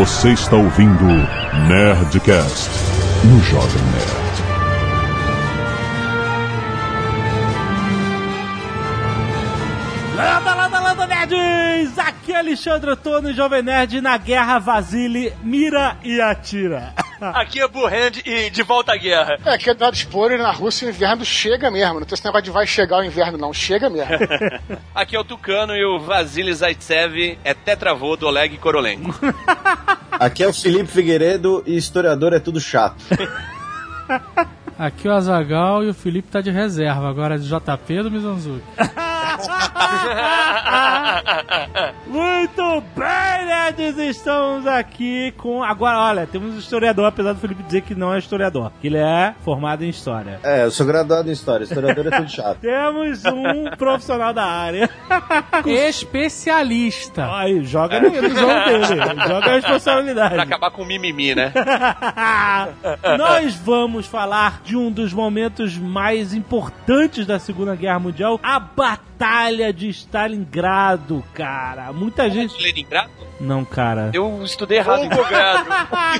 Você está ouvindo Nerdcast no Jovem Nerd. Landa, landa, landa, nerds! Aqui é Alexandre Antônio, Jovem Nerd, na Guerra Vasile, mira e atira. Aqui é Burrand e de volta à guerra. É, que é dado expor na Rússia o inverno chega mesmo. Não tem esse negócio de vai chegar o inverno, não. Chega mesmo. Aqui é o Tucano e o Vasily Zaitsev é tetravô do Oleg Korolenko. Aqui é o Felipe Figueiredo e historiador é tudo chato. Aqui é o Azagal e o Felipe tá de reserva. Agora é de JP do Mizanzuki. Muito bem, nerds! Estamos aqui com. Agora, olha, temos um historiador, apesar do Felipe dizer que não é historiador, que ele é formado em história. É, eu sou graduado em história, historiador é tudo chato. Temos um profissional da área. Especialista. Aí, joga no, no jogo dele, joga a responsabilidade. pra acabar com o mimimi, né? Nós vamos falar de um dos momentos mais importantes da Segunda Guerra Mundial, a Batalha de Stalingrado, cara. Muita gente. Leningrado? Não, cara. Eu estudei errado em Volgrado.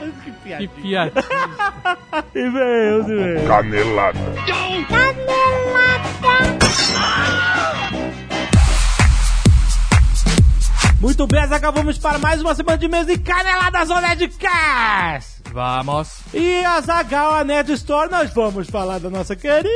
que Que piada. piada. E veio, e veio. Canelada. Muito bem, Zagal, vamos para mais uma semana de mesa e caneladas Nerdcast! Vamos. E a Zagal, a Nerd Store, nós vamos falar da nossa querida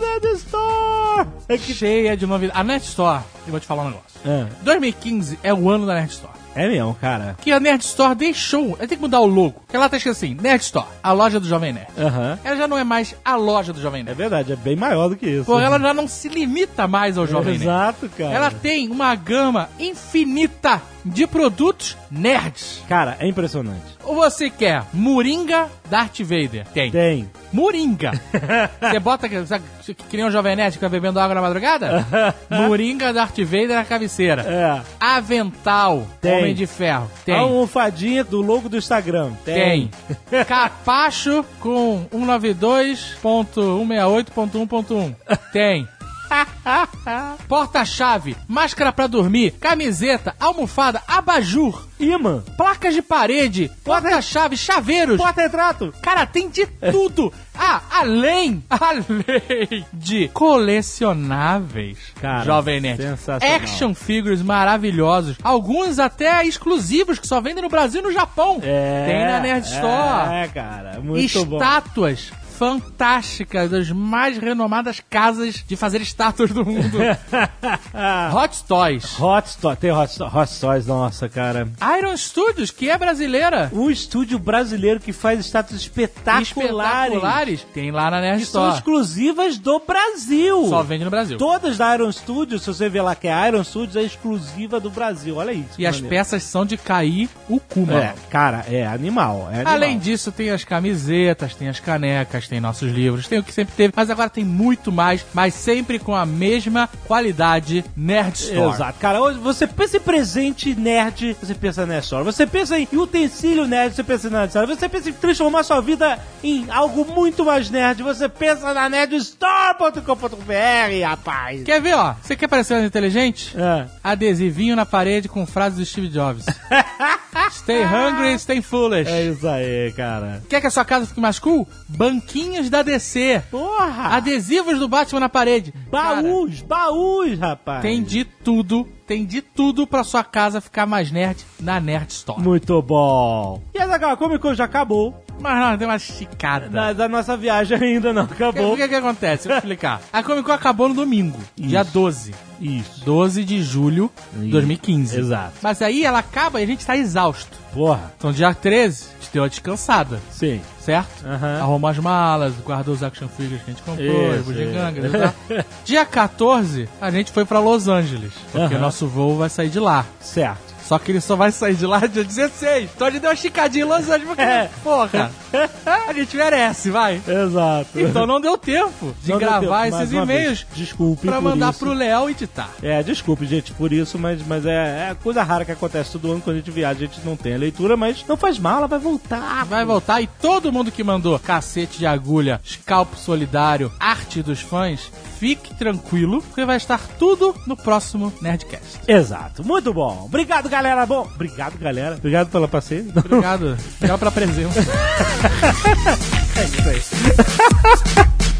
Nerd Store! É que... Cheia de novidades. A Nerd Store, eu vou te falar um negócio. É, 2015 é o ano da Nerd Store. É mesmo, cara. Que a Nerd Store deixou. Ela tem que mudar o logo. Que ela tá escrito assim: Nerd Store, a loja do Jovem Nerd. Aham. Ela já não é mais a loja do Jovem É Nerd. verdade, é bem maior do que isso. Porque ela já não se limita mais ao Jovem Nerd. Exato, cara. Ela tem uma gama infinita de produtos nerds. Cara, é impressionante. Ou você quer Moringa Darth Vader? Tem. Tem. Moringa. Você bota, sabe, que nem um Jovem Nerd que fica bebendo água na madrugada? Moringa Darth Vader na cabeceira. É. Avental, Tem. Homem de Ferro. Tem. A almofadinha do logo do Instagram. Tem. Capacho com 192.168.1.1. Tem. Porta-chave, máscara pra dormir, camiseta, almofada, abajur, Imã. placas de parede, porta-chave, chaveiros. Porta-retrato. Cara, tem de tudo. Ah, além, além de colecionáveis. Cara, Jovem Nerd. Action figures maravilhosos. Alguns até exclusivos que só vendem no Brasil e no Japão. É. Tem na Nerd Store. É, cara. Muito bom. Fantásticas das mais renomadas casas de fazer estátuas do mundo. Hot Toys. Hot Toys. Tem Hot, Hot Toys, nossa, cara. Iron Studios, que é brasileira. Um estúdio brasileiro que faz estátuas espetaculares. Espetaculares. Tem lá na Nerd Que são Store. exclusivas do Brasil. Só vende no Brasil. Todas da Iron Studios, se você ver lá que é Iron Studios, é exclusiva do Brasil. Olha isso. E as maneiro. peças são de cair o cu, mano. É, cara, é animal. É animal. Além disso, tem as camisetas, tem as canecas, tem nossos livros, tem o que sempre teve, mas agora tem muito mais, mas sempre com a mesma qualidade Nerd Store. Exato, cara. Hoje você pensa em presente nerd, você pensa na Store. Você pensa em utensílio nerd, você pensa na Nerd Store. Você pensa em transformar sua vida em algo muito mais nerd, você pensa na nerdstore.com.br, rapaz. Quer ver, ó? Você quer parecer mais inteligente? É. Adesivinho na parede com frases do Steve Jobs. stay hungry, stay foolish. É isso aí, cara. Quer que a sua casa fique mais cool? Banquinhos da DC. Porra! Adesivos do Batman na parede. Cara, Baús, baús, rapaz. tem de tudo, tem de tudo pra sua casa ficar mais nerd na Nerd Store. Muito bom. E a Comic Con já acabou. Mas não, tem uma esticada. Da, da nossa viagem ainda não O acabou. que, que acontece? Vou explicar. A Comic Con acabou no domingo, dia 12. Isso. 12 de julho de Isso. 2015. Exato. Mas aí ela acaba e a gente tá exausto. Porra. Então dia 13, a gente deu uma descansada, Sim. certo? Aham. Arrumou as malas, guardou os action figures que a gente comprou, Isso, os bugigangas e tal. Dia 14, a gente foi pra Los Angeles, porque Aham. nosso voo vai sair de lá. Certo. Só que ele só vai sair de lá dia 16. Então a gente deu uma esticadinha em Los Angeles, porque, É. porra. A gente merece, vai. Exato. Então não deu tempo de Não gravar tempo, esses e-mails. Desculpe pra mandar isso. pro Léo editar. É, desculpe, gente, por isso, mas, mas é, é coisa rara que acontece todo ano quando a gente viaja, a gente não tem a leitura, mas não faz mal, ela vai voltar. Vai voltar e todo mundo que mandou cacete de agulha, scalpo solidário, arte dos fãs, fique tranquilo, porque vai estar tudo no próximo Nerdcast. Exato, muito bom. Obrigado, galera. Bom, obrigado, galera. Obrigado pela paciência. Obrigado. Obrigado pela presença. É isso aí.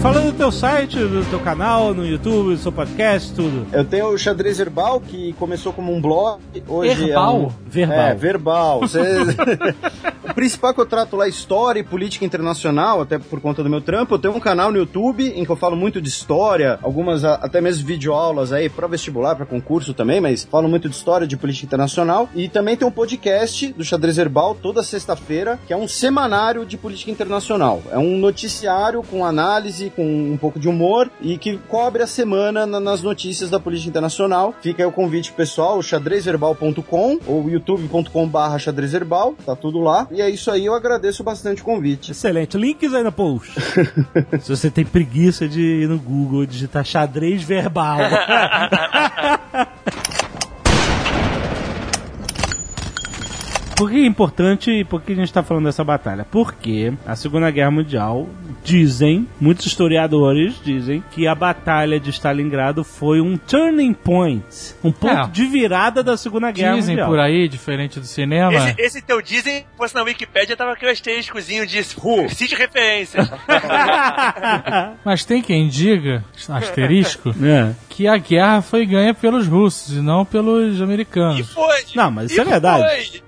fala do teu site, do teu canal, no YouTube, do seu podcast, tudo. Eu tenho o Xadrez Herbal, que começou como um blog. Hoje Herbal? É um... Verbal. É, verbal. Você- o principal é que eu trato lá é história e política internacional, até por conta do meu trampo. Eu tenho um canal no YouTube em que eu falo muito de história, algumas até mesmo videoaulas aí para vestibular, para concurso também, mas falo muito de história, de política internacional. E também tem um podcast do Xadrez Herbal toda sexta-feira, que é um semanário de política internacional. É um noticiário com análise, com um pouco de humor e que cobre a semana na- nas notícias da política internacional. Fica aí o convite pessoal, xadrezverbal.com ou youtube.com/barra xadrezverbal, tá tudo lá. E é isso aí, eu agradeço bastante o convite. Excelente. Links aí no post. Se você tem preguiça de ir no Google digitar xadrez verbal. Por que é importante e por que a gente está falando dessa batalha? Porque a Segunda Guerra Mundial dizem, muitos historiadores dizem, que a batalha de Stalingrado foi um turning point, um ponto É. de virada da Segunda Guerra Dizem Mundial. por aí, diferente do cinema. Esse, esse teu dizem, fosse na Wikipédia, tava aquele asteriscozinho de cite referências. Mas tem quem diga, asterisco, É. que a guerra foi ganha pelos russos e não pelos E americanos. foi. Não, mas isso E é verdade. foi.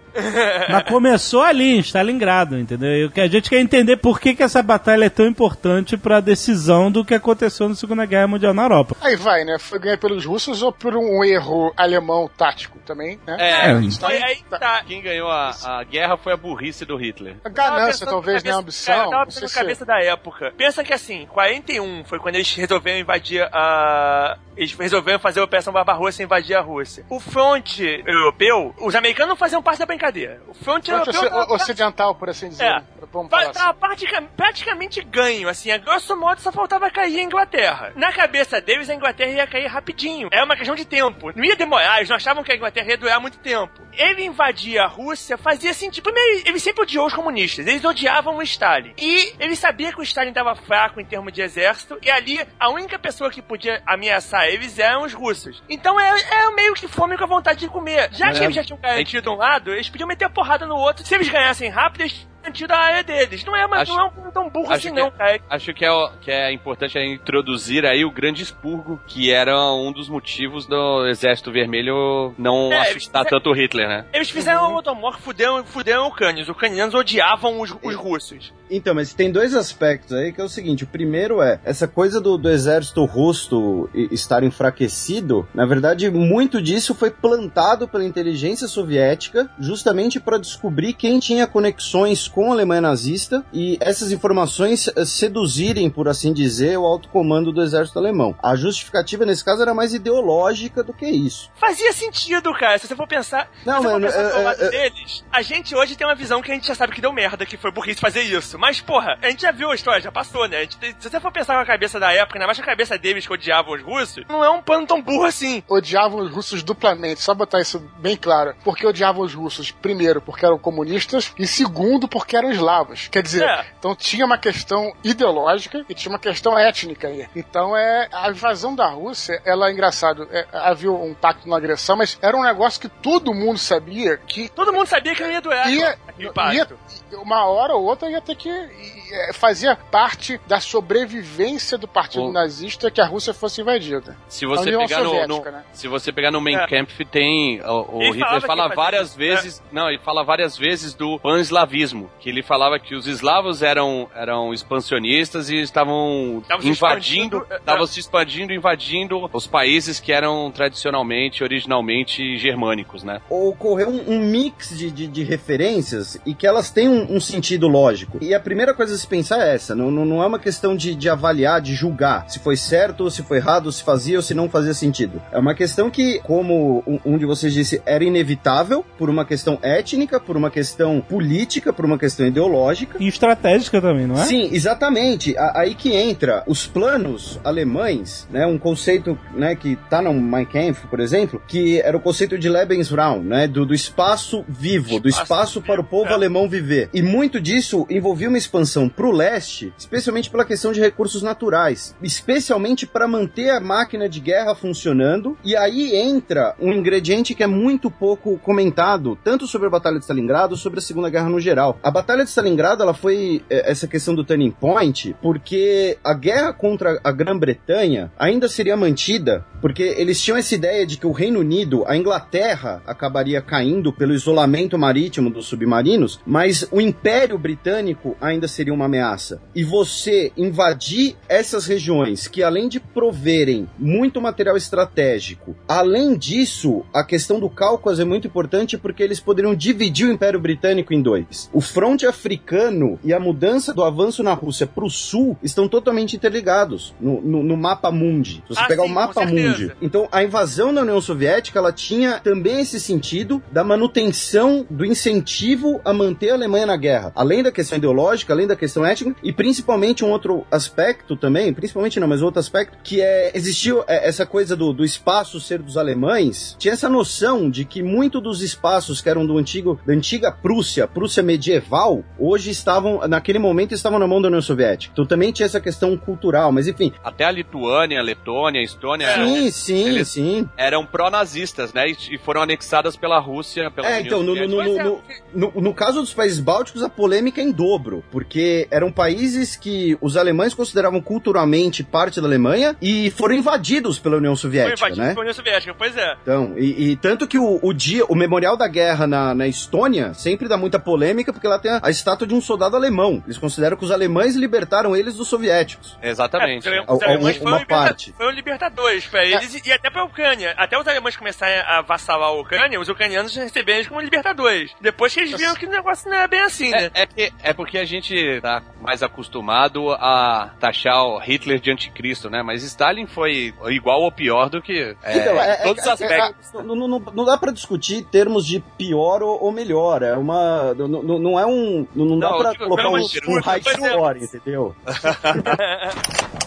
Mas começou ali, em Stalingrado, entendeu? E a gente quer entender por que, que essa batalha é tão importante para a decisão do que aconteceu na Segunda Guerra Mundial na Europa. Aí vai, né? Foi ganho pelos russos ou por um erro alemão tático também, né? É, É, foi aí que tá. Quem ganhou a, a guerra foi a burrice do Hitler. A ganância, talvez, né? A cabeça- ambição. Cara, eu tava não pensando na cabeça da época. Pensa que assim, 41 foi quando eles resolveram invadir a. Eles resolveram fazer a Operação Barbarossa e invadir a Rússia. O fronte europeu, os americanos não faziam parte da brincadeira. O fronte, Fronte europeu. oci- tava- ocidental, por assim dizer. É. Vamos falar assim. Tava pratica- praticamente ganho, assim, a grosso modo só faltava cair a Inglaterra. Na cabeça deles, a Inglaterra ia cair rapidinho. Era uma questão de tempo. Não ia demorar, eles não achavam que a Inglaterra ia durar muito tempo. Ele invadia a Rússia, fazia assim, tipo, primeiro, ele sempre odiou os comunistas, eles odiavam o Stalin. E ele sabia que o Stalin estava fraco em termos de exército, e ali a única pessoa que podia ameaçar eles eram os russos. Então é, é meio que fome com a vontade de comer. Já que É. eles já tinham garantido um lado, eles podiam meter a porrada no outro. Se eles ganhassem rápido, eles garantido a área deles. Não é, mas Acho- não é um tão burro assim, não, cara. Acho que é, o- que é importante é introduzir aí o Grande Expurgo, que era um dos motivos do Exército Vermelho não É, assustar eles- tanto o Hitler, né? Eles fizeram o Otomor, fuderam, fuderam ucranianos. Os ucranianos odiavam os, os russos. Então, mas tem dois aspectos aí que é o seguinte: o primeiro é essa coisa do, do exército russo estar enfraquecido. Na verdade, muito disso foi plantado pela inteligência soviética, justamente para descobrir quem tinha conexões com a Alemanha nazista e essas informações eh, seduzirem, por assim dizer, o alto comando do exército alemão. A justificativa nesse caso era mais ideológica do que isso. Fazia sentido, cara. Se você for pensar, Não, se você for mano, pensar é- pelo lado é- deles, a gente hoje tem uma visão que a gente já sabe que deu merda, que foi burrice fazer isso. Mas, porra, a gente já viu a história, já passou, né? Gente se você for pensar com a cabeça da época, ainda mais com a cabeça deles que odiavam os russos, não é um plano tão burro assim. odiavam os russos duplamente, só botar isso bem claro. Porque odiavam os russos, primeiro, porque eram comunistas, e segundo, porque eram eslavos. Quer dizer, É. então tinha uma questão ideológica e tinha uma questão étnica aí. Então é a invasão da Rússia, ela é engraçado, é, havia um pacto na agressão, mas era um negócio que todo mundo sabia que Todo mundo sabia que não ia durar ia, ia- pacto. uma hora ou outra ia ter que é, fazia parte da sobrevivência do partido O- nazista que a Rússia fosse invadida. Se você União pegar no, Soviética, no- né? se você pegar no Mein É. Kampf tem o, o Ele Hitler fala várias vezes, não, ele fala várias vezes do pan-eslavismo, que ele falava que os eslavos eram, eram expansionistas e estavam se invadindo, expandindo, é, estavam se expandindo, invadindo os países que eram tradicionalmente, originalmente germânicos, né? ocorreu um, um mix de, de, de referências e que elas têm um, um sentido lógico. E a primeira coisa a se pensar é essa: não, não, não é uma questão de, de avaliar, de julgar se foi certo ou se foi errado, se fazia ou se não fazia sentido. É uma questão que, como um, um de vocês disse, era inevitável por uma questão étnica, por uma questão política, por uma questão ideológica. E estratégica também, não é? Sim, exatamente. A- Aí que entra os planos alemães, né? Um conceito, né, que tá no Mein Kampf, por exemplo, que era o conceito de Lebensraum, né? Do, do espaço vivo, do Espaço para o povo é. alemão viver. E muito disso envolvia uma expansão pro leste, especialmente pela questão de recursos naturais, especialmente para manter a máquina de guerra funcionando. E aí entra um ingrediente que é muito pouco comentado, tanto sobre a Batalha de Stalingrado, sobre a Segunda Guerra no geral. A Batalha de Stalingrado, ela foi é, essa questão do turning point, porque a guerra contra a Grã-Bretanha ainda seria mantida, porque eles tinham essa ideia de que o Reino Unido, a Inglaterra, acabaria caindo pelo isolamento marítimo dos submarinos, mas o Império Britânico ainda seria uma ameaça. E você invadir essas regiões que, além de proverem muito material estratégico, além disso, a questão do Cáucaso é muito importante porque eles poderiam dividir o Império Britânico em dois. O fronte africano e a mudança do avanço na Rússia para o sul estão totalmente interligados no, no- no mapa mundi. Se você Ah, pegar sim, o mapa mundi. Então, a invasão da União Soviética, ela tinha também esse sentido da manutenção do incentivo a manter a Alemanha na guerra. Além da questão ideológica, além da questão étnica, e principalmente um outro aspecto também, principalmente não, mas outro aspecto, que é, existiu é, essa coisa do, do espaço ser dos alemães, tinha essa noção de que muito dos espaços que eram do antigo, da antiga Prússia, Prússia medieval, hoje estavam, naquele momento, estavam na mão da União Soviética. Então também tinha essa questão cultural, mas enfim. Até a Lituânia, a Letônia, a Estônia sim, sim, eles- sim. eram pró-nazistas, né? E, foram anexadas pela Rússia, pela É, União então, no, no, no, no, no- caso dos países bálticos, a polêmica é em dobro, porque eram países que os alemães consideravam culturalmente parte da Alemanha e foram invadidos pela União Foi Soviética, invadido né? pela União Soviética, pois é. Então, e, e tanto que o, o dia, o memorial da guerra na, na Estônia sempre dá muita polêmica, porque lá tem a, a estátua de um soldado alemão. Eles consideram que os alemães libertaram eles dos soviéticos. Exatamente. É, os alemães foram, liberta- parte. foram libertadores pra eles e, e até pra Ucrânia. Até os alemães começarem a avassalar a Ucrânia, os ucranianos receberam eles como libertadores. Depois que eles viram que o negócio não é bem assim, né? É, é, que- é porque a gente tá mais acostumado a taxar o Hitler de anticristo, né? Mas Stalin foi igual ou pior do que é, Então, é- todos os é- aspectos. é- não, não- não dá pra discutir termos de pior ou, ou melhor. É uma. Não, não- não é um. Não, não dá Não, pra digo, colocar pelo um, um high exemplo. score, entendeu?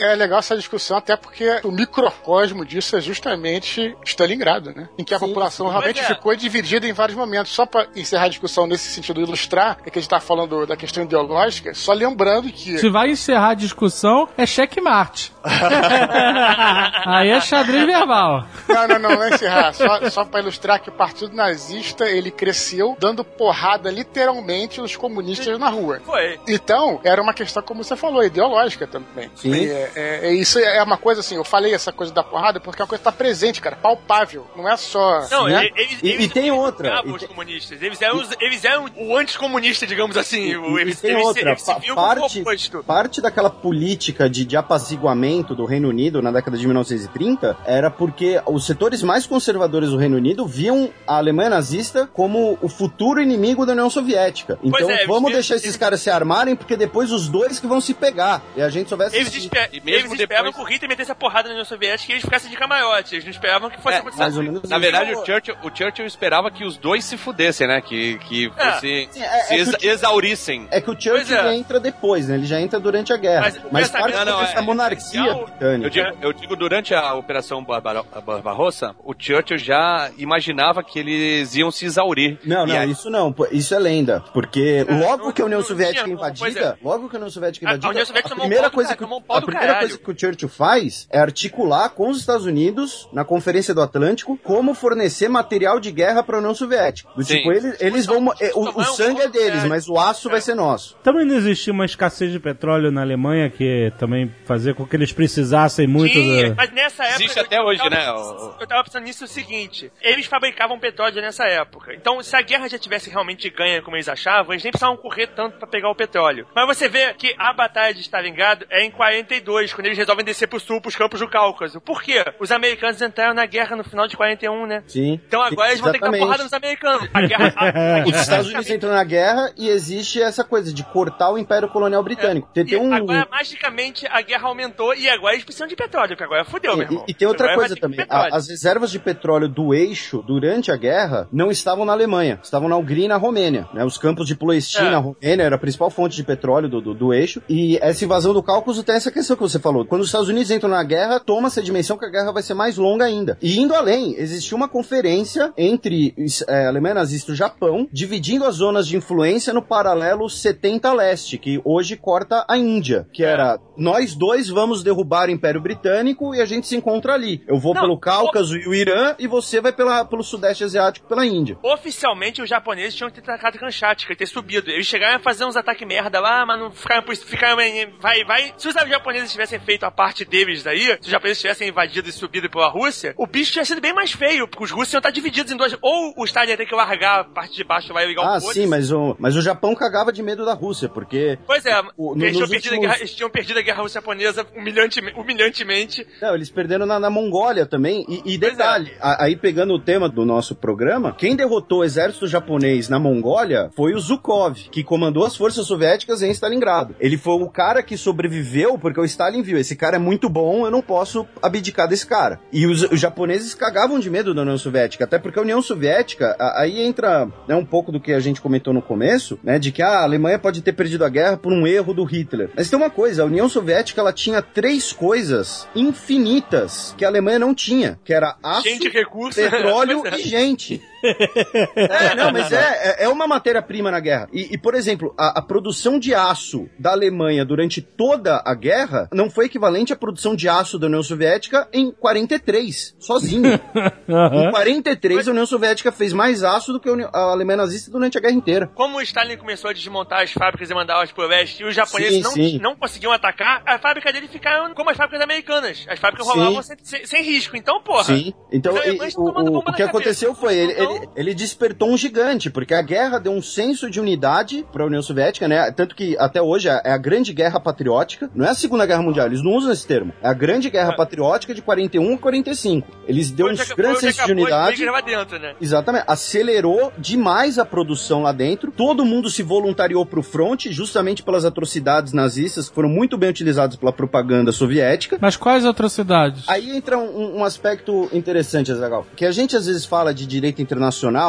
É legal essa discussão, até porque o microcosmo disso é justamente Stalingrado, né? Em que a Sim, população sim. realmente é. ficou dividida em vários momentos. Só para encerrar a discussão nesse sentido, ilustrar, é que a gente tá falando da questão ideológica, só lembrando que. Se vai encerrar a discussão, é checkmate. Aí é xadrez verbal. Não, não, não, não é encerrar. Só, só para ilustrar que o Partido Nazista ele cresceu dando porrada literalmente nos comunistas na rua. Foi. Então, era uma questão, como você falou, ideológica também. Sim. E, é, é- é isso é uma coisa assim, eu falei essa coisa da porrada porque é uma coisa que tá presente, cara, palpável. Não é só. Não, Né? e- eles, E- eles e tem outra, e os tem- comunistas. Eles eram, os- eles eram o anticomunista, digamos assim. E- O- e eles, tem eles, outra, eles como parte, oposto. parte daquela política de, de apaziguamento do Reino Unido na década de 1930 era porque os setores mais conservadores do Reino Unido viam a Alemanha nazista como o futuro inimigo da União Soviética. Então é, eles vamos viam- deixar esses eles- caras se armarem, porque depois os dois que vão se pegar. E a gente vai Eles, esper- E mesmo eles esperavam depois- que o Hitler metesse a porrada na União Soviética e eles ficassem de camarote. Eles não esperavam que fosse É, acontecer. mais ou menos Na verdade, o Churchill, o Churchill esperava que os dois se fudessem, né? Que, que É. fosse, Sim, é- se é que exa- o- exaurissem. É que o Churchill é. entra depois, né? Ele já entra durante a guerra. Mas Mas, o parte Não, não, dessa é- monarquia é- britânica. Eu digo, eu digo, durante a Operação Barbaro- Barbarossa, o Churchill já imaginava que eles iam se exaurir. Não, não, aí- isso não. Isso é lenda. Porque logo não- que a União Soviética tinha, invadida, pois é. logo que a União Soviética A- a invadida, União Soviética tomou um primeira coisa cara, que pau a primeira coisa que o Churchill faz é articular com os Estados Unidos, na Conferência do Atlântico, como fornecer material de guerra para a União Soviética. Do Sim. tipo, eles, eles vão. é, O, o sangue é deles, mas o aço vai ser nosso. Também não existia uma escassez de petróleo na Alemanha que também fazia com que eles precisassem muito Tinha, da... mas nessa época. Existe eu- até eu hoje, tava- né, o- Eu tava pensando nisso o seguinte: eles fabricavam petróleo nessa época. Então, se a guerra já tivesse realmente ganha, como eles achavam, eles nem precisavam correr tanto pra pegar o petróleo. Mas você vê que a batalha de Stalingrado é em 42, quando eles resolvem descer pro sul, pros campos do Cáucaso. Por quê? Os americanos entraram na guerra no final de 41, né? Sim. Então agora Sim, eles vão ter que dar exatamente. porrada nos americanos. A guerra. a- a Os Estados Unidos entram na guerra e existe essa coisa de cortar o Império Colonial Britânico. Tem, E tem um, agora, magicamente, a guerra aumentou e agora eles precisam de petróleo, porque agora fudeu, meu irmão. E, e tem outra Agora coisa também. A- as reservas de petróleo do eixo durante a guerra não estavam na Alemanha, estavam na Hungria e na Romênia. né? Os campos de Ploestin É. na Romênia era a principal fonte de petróleo do, do, do eixo. E essa invasão do Cáucaso tem essa questão que você falou. Quando os Estados Unidos entram na guerra, toma-se a dimensão que a guerra vai ser mais longa ainda. E indo além, existiu uma conferência entre a Alemanha nazista e o Japão, dividindo as zonas de influência no paralelo 70 leste, que hoje corta a Índia, que É. era nós dois vamos derrubar o Império Britânico e a gente se encontra ali. Eu vou Não, pelo Cáucaso e o Irã e você vai pela, pelo Sudeste Asiático pela Índia. Oficialmente, os japoneses tinham que ter atacado Kamchatka, ter subido. Eles chegaram a fazer uns ataques merda lá, mas não ficaram por isso. Ficaram, vai, vai. Se os japoneses tivessem feito a parte deles daí, se os japoneses tivessem invadido e subido pela Rússia, o bicho tinha sido bem mais feio, porque os russos iam estar divididos em duas. Ou o Stalin ia ter que largar a parte de baixo vai ligar o Ah, sim, mas o, mas o Japão cagava de medo da Rússia, porque Pois é, O- no- eles, tinham nos perdido a últimos- guerra, eles tinham perdido a guerra russo-japonesa humilhante, humilhantemente. Não, eles perderam na, na Mongólia também. E, e é. detalhe, a- aí pegando o tema do nosso programa, quem derrotou o exército japonês na Mongólia foi o Zhukov, que comandou as forças soviéticas em Stalingrado. Ele foi o cara que sobreviveu porque o Stalin viu, esse cara é muito bom, eu não posso abdicar desse cara. E os, os japoneses cagavam de medo da União Soviética, até porque a União Soviética, a- aí entra né, um pouco do que a gente comentou no começo, né, de que ah, a Alemanha pode ter perdido a guerra por um erro do Hitler. Mas tem uma coisa, a União Soviética ela tinha três coisas infinitas que a Alemanha não tinha, que era aço, Gente, recurso. petróleo e gente. É, não, mas é, é- é uma matéria-prima na guerra. E, e, por exemplo, a, a produção de aço da Alemanha durante toda a guerra não foi equivalente à produção de aço da União Soviética em 43, sozinho. Em 43, a União Soviética fez mais aço do que a, Alemanha nazista durante a guerra inteira. Como o Stalin começou a desmontar as fábricas e mandar elas pro leste, e os japoneses Sim, não, sim. não conseguiam atacar, a fábrica dele ficaram como as fábricas americanas. As fábricas Sim. rolavam sem, sem- sem risco. Então, porra. Sim. Então, e- o, tomando o- o que aconteceu foi, ele, Então- ele, ele despertou um gigante, porque a guerra deu um senso de unidade para a União Soviética, né? Tanto que até hoje é é a grande guerra patriótica, não é a Segunda Guerra Mundial, eles não usam esse termo. É a grande guerra patriótica de 41 a 45. Eles deu Foi um grande onde senso de unidade. lá dentro, né? Exatamente. Acelerou demais a produção lá dentro. Todo mundo se voluntariou pro front, justamente pelas atrocidades nazistas que foram muito bem utilizadas pela propaganda soviética. Mas quais atrocidades? Aí entra um, um aspecto interessante, Azagal, que a gente às vezes fala de direito internacional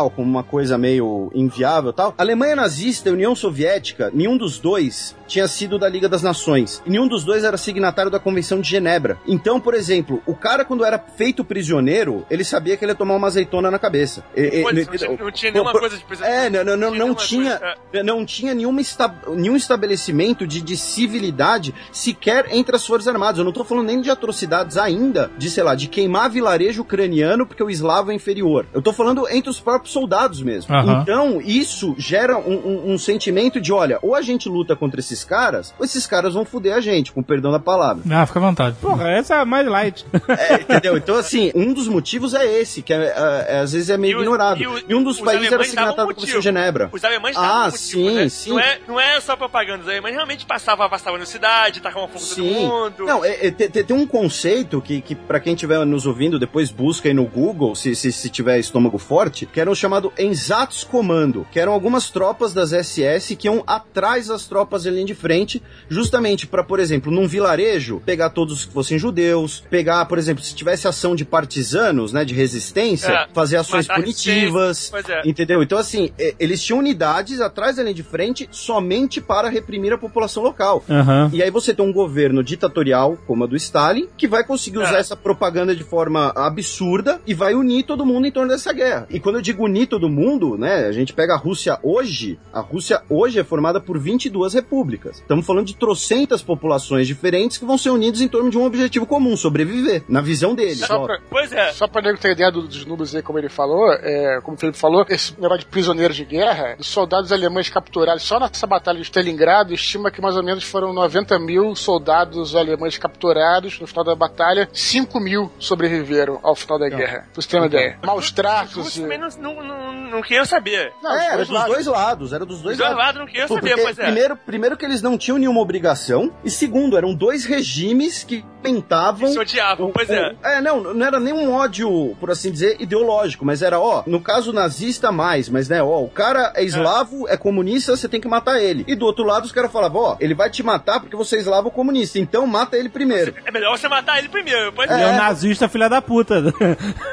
como uma coisa meio inviável e tal. A Alemanha nazista e a União Soviética, nenhum dos dois tinha sido da Liga das Nações. E nenhum dos dois era signatário da Convenção de Genebra. Então, por exemplo, o cara quando era feito prisioneiro, ele sabia que ele ia tomar uma azeitona na cabeça. E- e- não, tinha, não tinha nenhuma Pô, coisa de presidente. é, não, não, não, não tinha, coisa, não tinha nenhuma esta- nenhum estabelecimento de, de civilidade sequer entre as Forças Armadas. Eu não tô falando nem de atrocidades ainda, de, sei lá, de queimar vilarejo ucraniano porque o eslavo é inferior. Eu tô falando entre os próprios soldados mesmo. Aham. Então, isso gera um, um- um sentimento de, olha, ou a gente luta contra esses caras, ou esses caras vão foder a gente, com perdão da palavra. Ah, fica à vontade. Porra, essa é a mais light. É, entendeu? Então, assim, um dos motivos é esse, que é, é, é, às vezes é meio E o- ignorado. e o- E um dos os países era signatário da. Convenção de Genebra. Os alemães Ah, motivo, sim, né? sim. Não é, não é só propaganda, os alemães realmente passavam avassalando a cidade, tacavam fogo em todo Sim. mundo. Não, é, é, tem, tem um conceito que, que para quem estiver nos ouvindo, depois busca aí no Google, se, se, se tiver estômago forte, que era o chamado Einsatzkommando, que eram algumas tropas das SS que iam atrás das tropas da linha de frente, justamente para, por exemplo, num vilarejo, pegar todos que fossem judeus, pegar, por exemplo, se tivesse ação de partisanos, né, de resistência, É, fazer ações punitivas, Pois é. Entendeu? Então, assim, eles tinham unidades atrás da linha de frente somente para reprimir a população local. Aham. E aí você tem um governo ditatorial, como a do Stalin, que vai conseguir usar É. essa propaganda de forma absurda e vai unir todo mundo em torno dessa guerra. E E quando eu digo unir todo mundo, né, a gente pega a Rússia hoje, a Rússia hoje é formada por 22 repúblicas. Estamos falando de trocentas populações diferentes que vão ser unidas em torno de um objetivo comum, sobreviver, na visão deles. Só Ó, pra, Pois é. só pra nego ter ideia do- dos números aí, como ele falou, é, como o Felipe falou, esse negócio de prisioneiros de guerra, dos soldados alemães capturados só nessa batalha de Stalingrado, estima que mais ou menos foram 90 mil soldados alemães capturados no final da batalha, 5 mil sobreviveram ao final da guerra. Pra você ter uma ideia. Maus Os tratos e... também não, não, não, não queriam saber. Não, é, era os dos lados. dois lados, era dos dois Os dois lados. lados não queriam Porque, saber, pois é. primeiro, primeiro que eles não tinham nenhuma obrigação, e segundo, eram dois regimes que tentavam. Se odiavam, pois é. É, não, não era nem um ódio, por assim dizer, ideológico, mas era, ó, no caso nazista mais, mas né, ó, o cara é eslavo, é comunista, você tem que matar ele. E do outro lado os caras falavam, ó, ele vai te matar porque você é eslavo comunista, então mata ele primeiro. É melhor você matar ele primeiro, pois é. é um nazista filha da puta.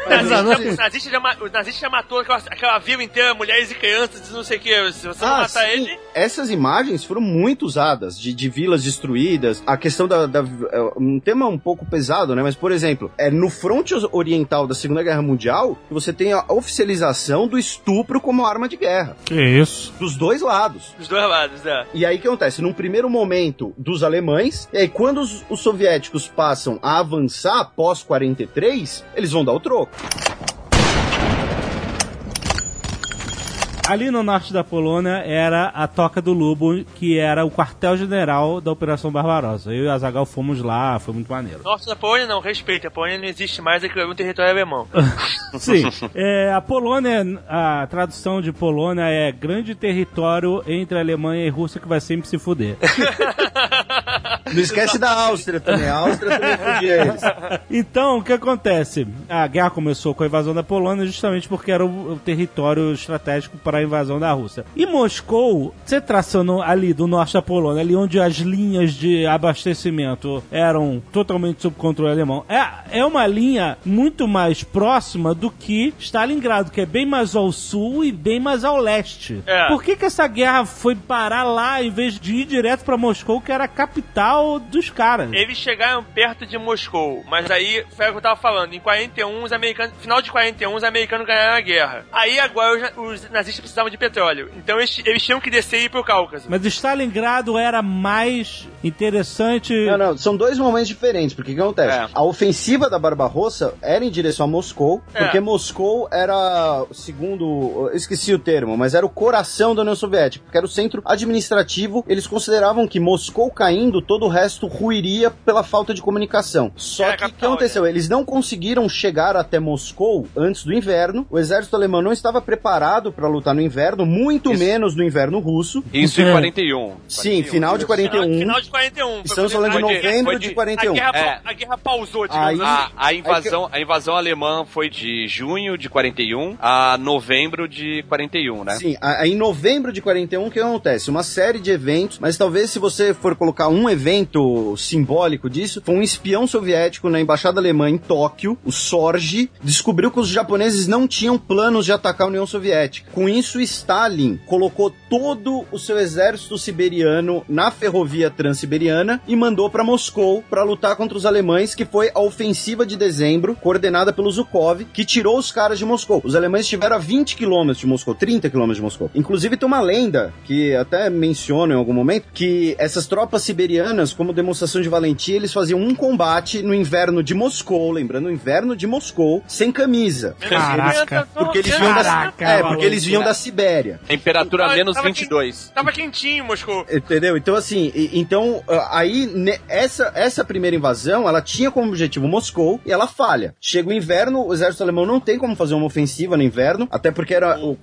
Nazista- Os nazistas já, ma- os nazistas já matou aquela, aquela vila inteira, mulheres e crianças, não sei o que. Se você não Ah, matar sim. ele. Essas imagens foram muito usadas, de, de vilas destruídas. A questão da, da- é Um tema um pouco pesado, né? Mas, por exemplo, é no fronte oriental da Segunda Guerra Mundial que você tem a oficialização do estupro como arma de guerra. que isso? Dos dois lados. Dos dois lados, é. E aí o que acontece? Num primeiro momento dos alemães, e aí quando os, os soviéticos passam a avançar após 43, eles vão dar o troco. Ali no norte da Polônia era a Toca do Lubo, que era o quartel-general da Operação Barbarossa. Eu e a Zagal fomos lá, foi muito maneiro. Norte da Polônia não, respeita. A Polônia não existe mais, é que é um território alemão. Sim. É, a Polônia, a tradução de Polônia é grande território entre Alemanha e Rússia que vai sempre se fuder. Não esquece da Áustria também. A Áustria também podia eles. Então, o que acontece? A guerra começou com a invasão da Polônia justamente porque era o, o território estratégico para a invasão da Rússia. E Moscou, você traçando ali do norte da Polônia, ali onde as linhas de abastecimento eram totalmente sob controle alemão, é, é uma linha muito mais próxima do que Stalingrado, que é bem mais ao sul e bem mais ao leste. É. Por que, que essa guerra foi parar lá em vez de ir direto para Moscou, que era a capital dos caras? Eles chegaram perto de Moscou, mas aí foi o que eu tava falando. Em 41, os americanos. Final de 41, os americanos ganharam a guerra. Aí agora os, os nazistas precisavam de petróleo. Então eles, eles tinham que descer e ir pro Cáucaso. Mas Stalingrado era mais interessante. Não, não, são dois momentos diferentes, porque o que acontece? É. A ofensiva da Barbarossa era em direção a Moscou, É. porque Moscou era, segundo, eu esqueci o termo, mas era o coração da União Soviética, porque era o centro administrativo. Eles consideravam que Moscou caindo, todo o resto ruiria pela falta de comunicação. Só a que o que aconteceu? Eles não conseguiram chegar até Moscou antes do inverno. O exército alemão não estava preparado para lutar no inverno, muito Isso. menos no inverno russo. Isso É. em 41. Sim, final de Final, 41. final de 41. Estamos falando de a- novembro de de- 41. A guerra, É. a guerra pausou, digamos Aí- assim. A, a invasão, a invasão alemã foi de junho de 41 a novembro de 41, né? Sim, a- aí em novembro de 41, o que acontece? Uma série de eventos, mas talvez se você for colocar um evento simbólico disso, foi um espião soviético na embaixada alemã em Tóquio, o Sorge, descobriu que os japoneses não tinham planos de atacar a União Soviética. Com isso, Stalin colocou todo o seu exército siberiano na ferrovia transiberiana e mandou para Moscou para lutar contra os alemães, que foi a ofensiva de dezembro, coordenada pelo Zhukov, que tirou os caras de Moscou. Os alemães estiveram a 20 quilômetros de Moscou, 30 quilômetros de Moscou. Inclusive tem uma lenda, que até menciono em algum momento, que essas tropas siberianas, como demonstração de valentia, eles faziam um combate no inverno de Moscou, lembrando, o inverno de Moscou, sem camisa. Caraca. Porque eles vinham da, Caraca, é, maluco. porque eles vinham da Sibéria. Temperatura Tava- menos tava 22. Tava quentinho, Moscou. Entendeu? Então, assim, então, ah, aí, ne- essa, essa primeira invasão, ela tinha como objetivo Moscou e ela falha. Chega o inverno, o exército alemão não tem como fazer uma ofensiva no inverno, até porque era, o-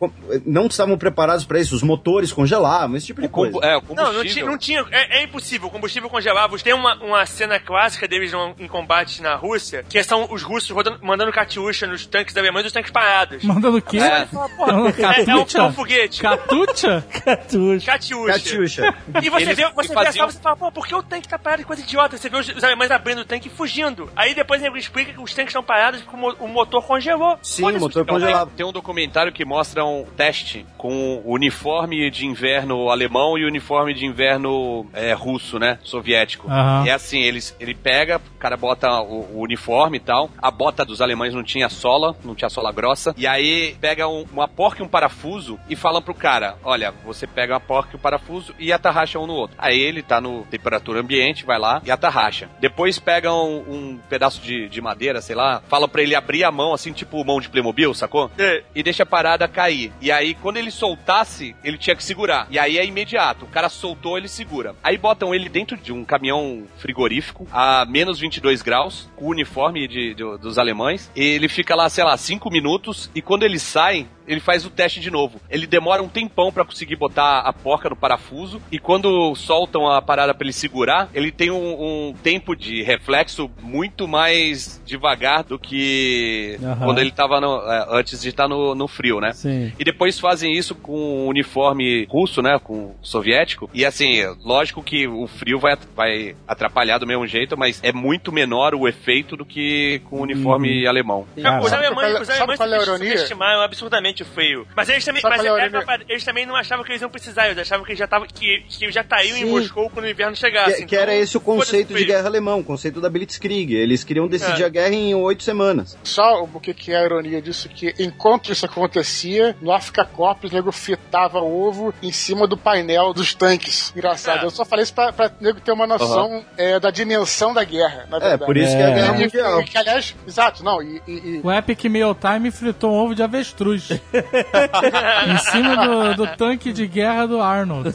não estavam preparados para isso, os motores congelavam, esse tipo de coisa. é, o Não, não não tinha é, é impossível, o combustível congelava. Tem uma, uma cena clássica deles no- em combate na Rússia, que são os russos rodando- mandando Katyusha nos tanques alemães e os tanques parados. Mandando o quê? É. Mandando É, é um, é um foguete. Catucha? Catuxa. Katyusha. Katyusha. E você Eles vê, você vê faziam- essa você fala, pô, por que o tanque tá parado? Que coisa idiota. Você vê os, os alemães abrindo o tanque e fugindo. Aí depois ele explica que os tanques estão parados porque o, o motor congelou. Sim, o motor então, congelado. Tem um documentário que mostra um teste com o uniforme de inverno alemão e o uniforme de inverno é, russo, né? Soviético. Aham. E é assim, eles, ele pega, o cara bota o, o uniforme e tal, a bota dos alemães não tinha sola, não tinha sola grossa, e aí pega um- uma porca e um parafuso e falam pro cara, olha, você pega uma porca e um parafuso e atarracha um no outro. Aí ele tá no temperatura ambiente, vai lá e atarracha. Depois pegam um, pedaço de, de madeira, sei lá, falam pra ele abrir a mão, assim, tipo mão de Playmobil, sacou? É. e deixa a parada cair. E aí, quando ele soltasse, ele tinha que segurar. E aí é imediato. O cara soltou, ele segura. Aí botam ele dentro de um caminhão frigorífico a menos 22 graus, com o uniforme de, de- dos alemães. Ele fica lá, sei lá, 5 minutos. E quando ele sai, ele faz o teste de novo. Ele demora um tempão pra conseguir botar a porca no parafuso. E quando soltam a parada pra ele segurar, ele tem um, um tempo de reflexo muito mais devagar do que Aham. quando ele tava no- é, antes de estar no, no frio, né? Sim. E depois fazem isso com o uniforme russo, né? Com o soviético. E assim, lógico que o frio vai, vai atrapalhar do mesmo jeito, mas é muito menor o efeito do que com o uniforme alemão. Cara, os alemães, é- os alemães é subestimaram absurdamente feio. Mas eles também, mas é é- é- eles também não achavam que eles iam precisar, eles achavam que eles já estavam que, que já estariam em Sim. Moscou quando o inverno chegasse. Que, que era Então, esse o conceito de guerra alemão, o conceito da Blitzkrieg. Eles queriam decidir É. a guerra em oito semanas. Só o que, que é a ironia disso, que enquanto isso acontecia, no Africa Corps, o nego fritava ovo em cima do painel dos tanques. Engraçado. É. Eu só falei isso pra, pra nego ter uma noção é, da dimensão da guerra, na É, verdade. por isso que é a É. guerra mundial. e que, aliás, exato, não, e, e- e- O Epic Meal Time fritou um ovo de avestruz. em cima do, do tanque de guerra do Arnold.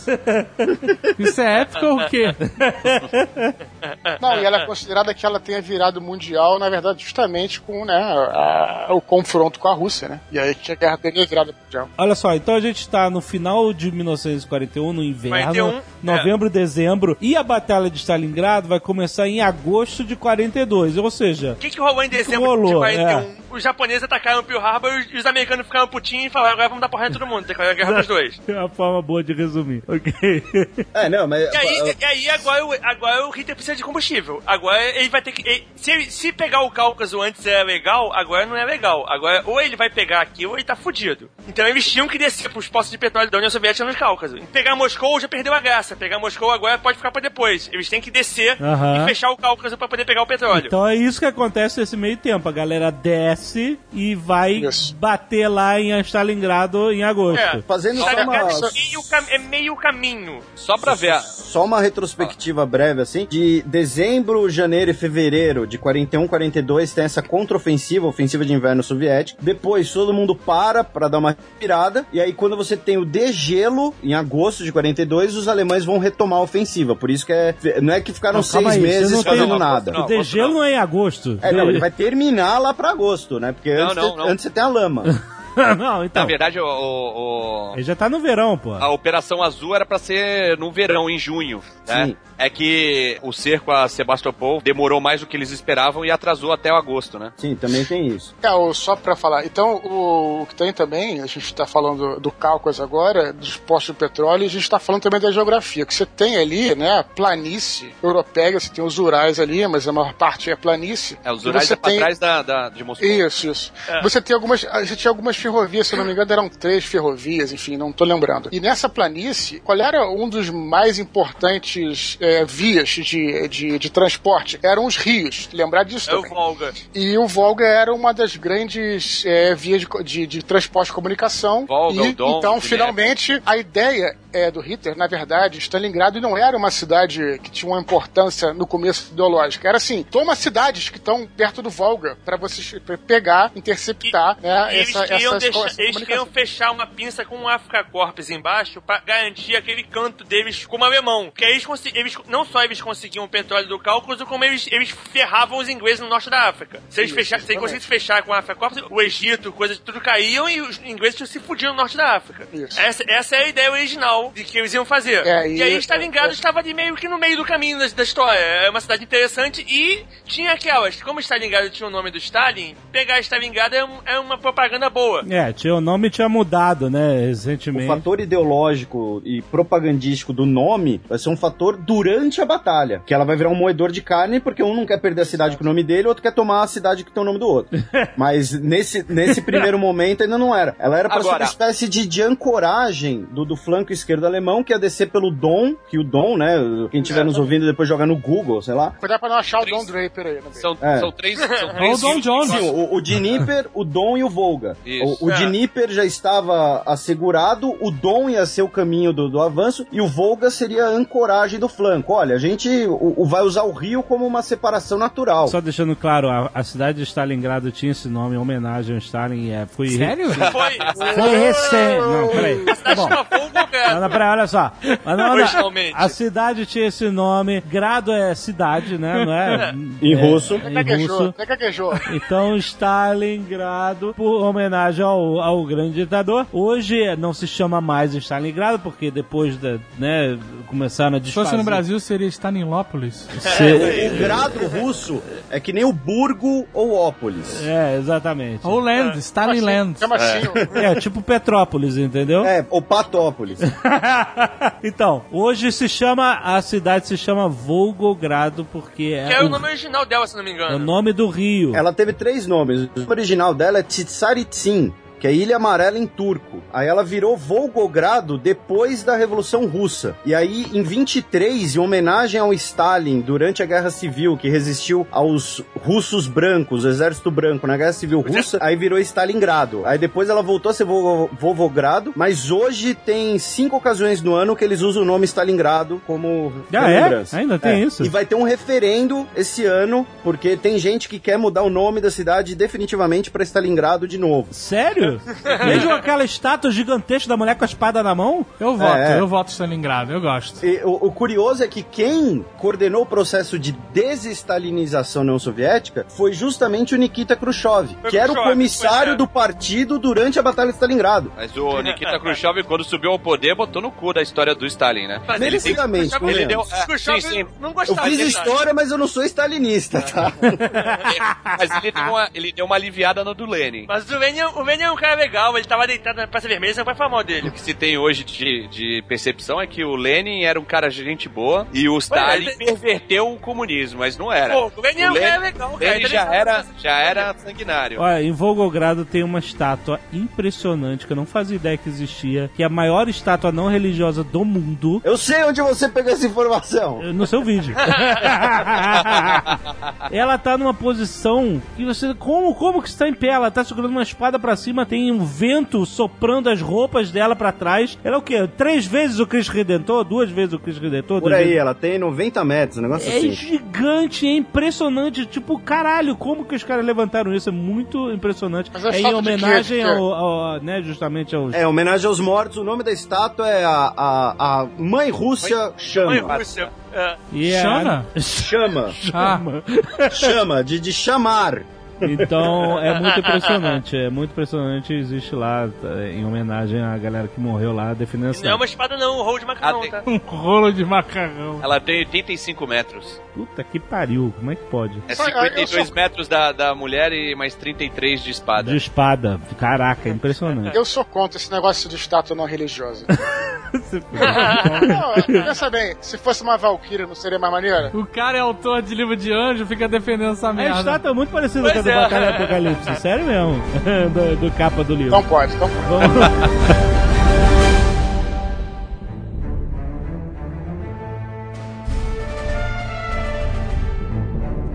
Isso é épico ou o quê? Não, e ela é considerada que ela tenha virado mundial, na verdade, justamente com né, a- o confronto com a Rússia, né? E aí que a guerra teria virado mundial. Olha só, então a gente está no final de 1941, no inverno, 41, novembro, dezembro, e a Batalha de Stalingrado vai começar em agosto de 42, ou seja, O que, que rolou em dezembro rolou, de 41? é. Os japoneses atacaram Pearl Harbor e os americanos ficaram putinhos e falaram, agora vamos dar porrada em todo mundo, declararam a guerra pros dois. é uma forma boa de resumir, ok? É, não, mas. E aí, e aí agora, o, agora o Hitler precisa de combustível. Agora ele vai ter que. ele- se, se pegar o Cáucaso antes era legal, agora não é legal. Agora, ou ele vai pegar aquilo ou ele tá fudido. Então eles tinham que descer pros poços de petróleo da União Soviética no Cáucaso. Pegar Moscou já perdeu a graça. Pegar Moscou agora pode ficar pra depois. Eles têm que descer Aham. e fechar o Cáucaso pra poder pegar o petróleo. Então é isso que acontece nesse meio tempo. A galera desce e vai Isso. bater lá em Stalingrado em agosto. É. Fazendo só uma, é, meio cam- é meio caminho. Só pra ver. a- só uma retrospectiva breve, assim. De dezembro, janeiro e fevereiro de 41, 42 tem essa contraofensiva, ofensiva de inverno soviética. Depois todo mundo para pra dar uma respirada. E aí quando você tem o degelo, em agosto de 42, os alemães vão retomar a ofensiva. Por isso que é... Não é que ficaram Não, seis aí, meses tem- fazendo nada. não. o degelo não é em agosto. É, não, ele vai terminar lá pra agosto, né? Porque Não, antes, não, você- não. antes você tem a lama. não, então. Na verdade, o, o- Ele já tá no verão, pô. a Operação Azul era pra ser no verão, em junho. Né? Sim. É que o cerco a Sebastopol demorou mais do que eles esperavam e atrasou até o agosto, né? Sim, também tem isso. É, só pra falar. Então, o, o que tem também, a gente tá falando do Cáucaso agora, dos postos de petróleo, e a gente tá falando também da geografia. Que você tem ali, né, planície europeia, você tem os Urais ali, mas a maior parte é planície. É, os Urais você é pra tem- trás da, da- de Moscou. Isso, isso. Você tem algumas. A gente tinha algumas ferrovias, se não me engano, eram três ferrovias, enfim, não tô lembrando. E nessa planície, qual era um dos mais importantes é, vias de, de, de transporte? Eram os rios. Lembrar disso É o também. Volga. E o Volga era uma das grandes é, vias de, de, de transporte e comunicação. Volga, e, o Don, então, o finalmente, a ideia é, do Hitler, na verdade, Stalingrado não era uma cidade que tinha uma importância no começo ideológica. Era assim, toma cidades que estão perto do Volga para você pegar, interceptar né, eles, essa, queriam essas, deixar- essa eles queriam fechar uma pinça com um Africa Corps embaixo pra garantir aquele canto deles como alemão. Que aí eles, eles não só eles conseguiam o petróleo do Cáucaso, como eles, eles ferravam os ingleses no norte da África. Se eles, Isso, fecha- se eles conseguissem fechar com a Africa Corps, o Egito, coisas tudo caíam e os ingleses tinham se fudido no norte da África. Essa, essa é a ideia original de que eles iam fazer. É, e, e- aí Stalingrado é- estava ali meio que no meio do caminho da, da história. É uma cidade interessante e tinha aquelas. Como Stalingrado tinha o nome do Stalin, pegar Stalingrado é, um- é uma propaganda boa. É, tinha, o nome tinha mudado, né, O recentemente. fator ideológico e propagandístico do nome vai ser um fator durante a batalha. Que ela vai virar um moedor de carne, porque um não quer perder a cidade com o nome dele, o outro quer tomar a cidade que tem o nome do outro. Mas nesse, nesse primeiro momento ainda não era. Ela era pra ser uma espécie de, de ancoragem do, do flanco esquerdo alemão, que ia descer pelo Don, que o Don, né? Quem estiver nos ouvindo depois jogar no Google, sei lá. Cuidado pra não achar o Três. Don Draper aí. Né, São, É. são três. São o três Don Jones. Sim, o, o Dnieper, o Don e o Volga. Isso. O, o É. Dnieper já estava assegurado, o Don ia ser o caminho do, do avanço e o Volga seria a ancoragem do flanco. Olha, a gente o, o- vai usar o rio como uma separação natural. Só deixando claro, a, a cidade de Stalingrado tinha esse nome em homenagem ao Stalin. e É, foi Sério? Foi. Foi recente. Não, peraí. Bom. O Não, peraí, olha só. Mas não, não, Originalmente. a cidade tinha esse nome. Grado é cidade, né? Não é? Em é, russo. Em Gaguejou, russo. Então, Stalingrado, por homenagem ao, ao grande ditador. Hoje não se chama mais Stalingrado, porque depois da, né, começaram a Se desfazer. fosse no Brasil, seria Stalinópolis. Se- O grado russo é que nem o Burgo ou Ópolis. É, exatamente. Ou Land, Stalin Land. Chama assim, ó. É, tipo Petrópolis, entendeu? É, ou Patópolis. então, hoje se chama, a cidade se chama Volgogrado, porque é, Que era o o, nome original dela, se não me é o engano. nome do rio. Ela teve três nomes. O nome original dela é Tsaritsin, que é Ilha Amarela em turco. Aí ela virou Volgogrado depois da Revolução Russa. E aí, em 23, em homenagem ao Stalin, durante a Guerra Civil, que resistiu aos russos brancos, o exército branco na Guerra Civil Russa, aí virou Stalingrado. Aí depois ela voltou a ser Vo- Volgogrado, mas hoje tem cinco ocasiões no ano que eles usam o nome Stalingrado como Ah, é? lembrança. Ainda tem isso? E vai ter um referendo esse ano, porque tem gente que quer mudar o nome da cidade definitivamente para Stalingrado de novo. Sério? Mesmo aquela estátua gigantesca da mulher com a espada na mão? Eu voto, É. eu voto Stalingrado, eu gosto. E o, o curioso é que quem coordenou o processo de desestalinização não soviética foi justamente o Nikita Khrushchev, Foi que era o comissário é. do partido durante a Batalha de Stalingrado. Mas o Nikita Khrushchev, quando subiu ao poder, botou no cu da história do Stalin, né? Mas ele tem- Khrushchev- Ele deu. é, Khrushchev sim, sim. não Eu gostava fiz dele, história, mas eu não sou stalinista, tá? Mas ele deu, uma, ele deu uma aliviada no do Lenin. Mas o Lenin, o Lenin é um cara legal, ele tava deitado na Praça Vermelha, você não vai falar mal dele. O que se tem hoje de, de percepção é que o Lenin era um cara de gente boa e o Stalin é, perverteu o comunismo, mas não era. Pô, o Lenin é um cara legal, cara. Lenin já era, já era sanguinário. Olha, em Volgogrado tem uma estátua impressionante que eu não fazia ideia que existia, que é a maior estátua não religiosa do mundo. Eu sei onde você pegou essa informação. No seu vídeo. ela tá numa posição que você. Como, como que está em pé? Ela tá segurando uma espada pra cima, tem um vento soprando as roupas dela pra trás. Ela é o quê? Três vezes o Cristo Redentor? Duas vezes o Cristo Redentor? Por aí, vezes- ela tem 90 metros, um negócio É assim. gigante, é impressionante. Tipo, caralho, como que os caras levantaram isso? É muito impressionante. Mas é é em homenagem ao, ao- né, justamente aos. É, homenagem aos mortos. O nome da estátua é a, a, a Mãe Rússia Mãe Chama. Rússia. É. E é- Chama? Chama. Ah, Chama, de, de chamar. Então é muito impressionante, é muito impressionante. Existe lá tá, em homenagem à galera que morreu lá defendendo essa. Não é uma espada não, um rolo de macarrão, Ah, tem- tá? um rolo de macarrão. Ela tem 85 metros. Puta que pariu, como é que pode? É Ah, eu 52 sou- metros da, da mulher e mais 33 de espada. De espada, caraca, é impressionante. Eu sou contra esse negócio de estátua não religiosa. não, pensa bem, se fosse uma Valkyria, não seria mais maneira? O cara é autor de livro de anjo, fica defendendo essa A merda. estátua é muito parecida com a do. Batalha do Apocalipse, sério mesmo, do, do capa do livro. Então pode, então pode. Vamos lá.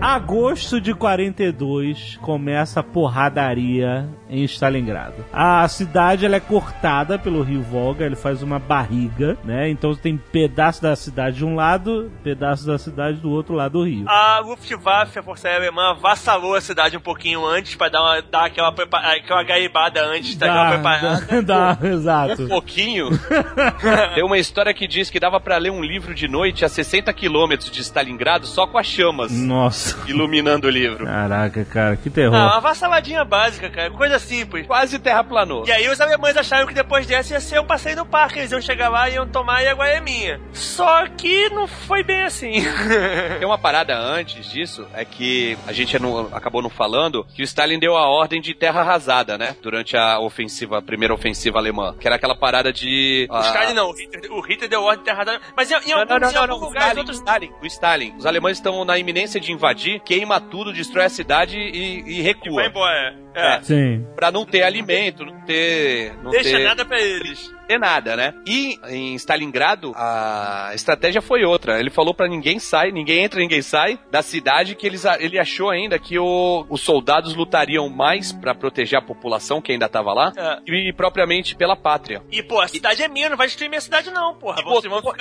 Agosto de 42 começa a porradaria em Stalingrado. A cidade ela é cortada pelo rio Volga, ele faz uma barriga, né? Então tem pedaço da cidade de um lado, pedaço da cidade do outro lado do rio. A Luftwaffe, a Força Aérea Alemã, avassalou a cidade um pouquinho antes pra dar, uma, dar aquela, prepa- aquela garibada antes, tá aquela preparada. dá, dá, exato. Um pouquinho. Tem uma história que diz que dava pra ler um livro de noite a 60 quilômetros de Stalingrado só com as chamas Nossa. iluminando o livro. Caraca, cara, que terror. Ah, uma avassaladinha básica, cara. Coisa simples. Quase terraplanou. E aí os alemães acharam que depois dessa ia ser o passeio no parque. Eles iam chegar lá e iam tomar e agora é minha. Só que não foi bem assim. Tem uma parada antes disso, é que a gente não- acabou não falando, que o Stalin deu a ordem de terra arrasada, né? Durante a ofensiva, a primeira ofensiva alemã. Que era aquela parada de... O Stalin não, o Hitler, o Hitler deu ordem de terra da... Mas em, em Não, algum, não, não, em outros... o Stalin, o Stalin. Os alemães estão na iminência de invadir, queima tudo, destrói a cidade e, e recua. Vai embora. É. Sim. Pra não ter alimento, não ter. Não Deixa ter... nada pra eles. Ter nada, né? E em Stalingrado, a estratégia foi outra. Ele falou pra ninguém sai, ninguém entra, ninguém sai da cidade, que eles, ele achou ainda que o- os soldados lutariam mais pra proteger a população que ainda tava lá É. e propriamente pela pátria. E, pô, a cidade é minha, não vai destruir minha cidade, não, porra. E botou, botou-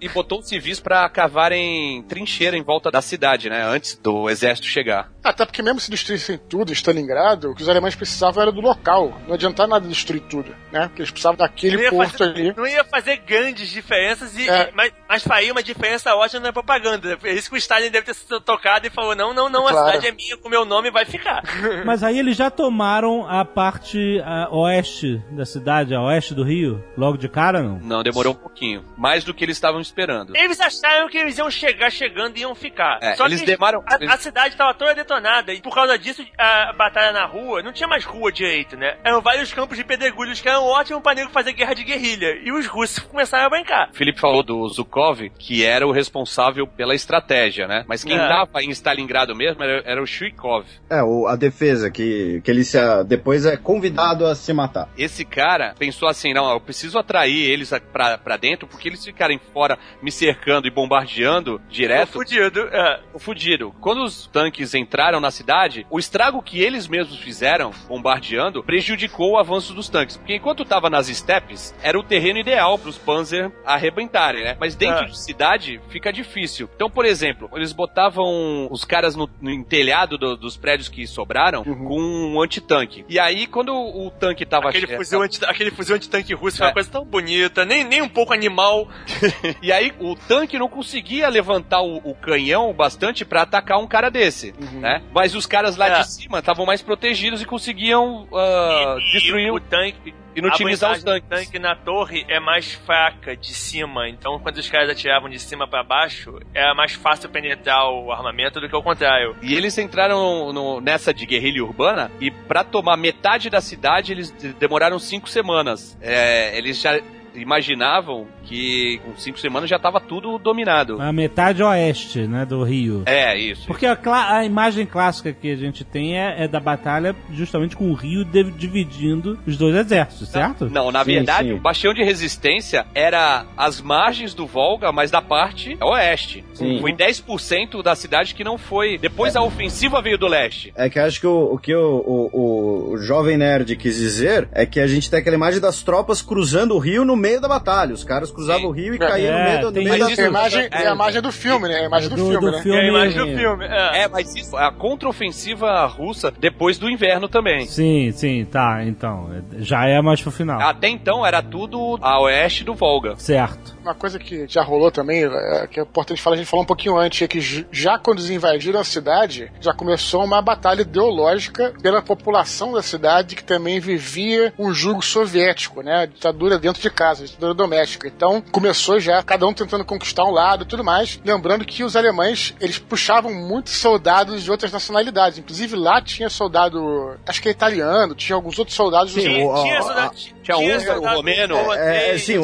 e botou os civis pra cavarem trincheira em volta da cidade, né? Antes do exército chegar. Até porque mesmo se destruíssem tudo em Stalingrado, o que os alemães precisavam era do local. Não adiantava nada destruir tudo, né? Porque eles precisavam daquele ia, fazer, ali. não ia fazer grandes diferenças, e, É. mas, mas faria uma diferença ótima na propaganda. É isso que o Stalin deve ter sido tocado e falou: não, não, não, a Claro. cidade é minha, com meu nome vai ficar. Mas aí eles já tomaram a parte a, oeste da cidade, a oeste do Rio, logo de cara, não? Não, demorou um pouquinho. Mais do que eles estavam esperando. Eles acharam que eles iam chegar chegando e iam ficar. É, Só eles que demoram- A, eles- a cidade estava toda detonada e por causa disso a batalha na rua não tinha mais rua direito, né? Eram vários campos de pedregulhos que eram ótimos para nego fazer guerra de guerrilha. E os russos começaram a brincar. O Felipe falou do Zukov, que era o responsável pela estratégia, né? Mas quem É. tava em Stalingrado mesmo era, era o Shuikov. É, o, a defesa, que, que ele se, depois é convidado a se matar. Esse cara pensou assim, não, eu preciso atrair eles pra, pra dentro, porque eles ficarem fora me cercando e bombardeando direto, fudido. É. tô fudido. Quando os tanques entraram na cidade, o estrago que eles mesmos fizeram, bombardeando, prejudicou o avanço dos tanques. Porque enquanto tava nas estepes, era o terreno ideal pros Panzer arrebentarem, né? Mas dentro É. de cidade, fica difícil. Então, por exemplo, eles botavam os caras no, no telhado do- dos prédios que sobraram com um antitanque. E aí, quando o, o tanque tava... Aquele che- fuzil, anti, aquele fuzil antitanque russo foi É. uma coisa tão bonita, nem, nem um pouco animal. E aí o tanque não conseguia levantar o, o canhão bastante pra atacar um cara desse, né? Mas os caras lá É. de cima estavam mais protegidos e conseguiam ah, E- e destruir, o tanque. Inutilizar a os blindagem do tanques. tanque na torre é mais fraca de cima, então quando os caras atiravam de cima pra baixo, era mais fácil penetrar o armamento do que o contrário. E eles entraram no- nessa de guerrilha urbana e pra tomar metade da cidade eles de- demoraram cinco semanas. É, eles já imaginavam que com cinco semanas já estava tudo dominado. A metade oeste, né, do Rio. É, isso. Porque a, cla- a imagem clássica que a gente tem é, é da batalha justamente com o Rio de- dividindo os dois exércitos, certo? Não, na Sim, verdade, sim. o bastião de resistência era as margens do Volga, mas da parte oeste. Sim. Foi 10% da cidade que não foi. Depois a ofensiva veio do leste. É que acho que o, o que o, o, o- o jovem nerd quis dizer é que a gente tem aquela imagem das tropas cruzando o rio no meio da batalha. Os caras cruzavam Sim. o rio e É, caíam no meio, do- no meio isso. da Essa imagem É, é a imagem do filme, né? É a imagem do, Do- filme, do né? filme. É a imagem do Filme. É. É, mas isso, a contraofensiva russa depois do inverno também. Sim, sim, tá, então. é- Já é mais pro final. Até então era tudo a oeste do Volga. Certo. Uma coisa que já rolou também, é, que é importante falar, a gente falou um pouquinho antes, é que já quando eles invadiram a cidade, já começou uma batalha ideológica pela população da cidade que também vivia um jugo soviético, né? A ditadura dentro de casa, a ditadura doméstica. Então começou já, cada um tentando conquistar um lado e tudo mais. Lembrando que os alemães, eles puxavam muitos soldados de outras nacionalidades. Inclusive lá tinha soldado, acho que é italiano, tinha alguns outros soldados. Sim, Tinha, soldado- tinha tinha húngaro, soldado romeno. É, é, sim,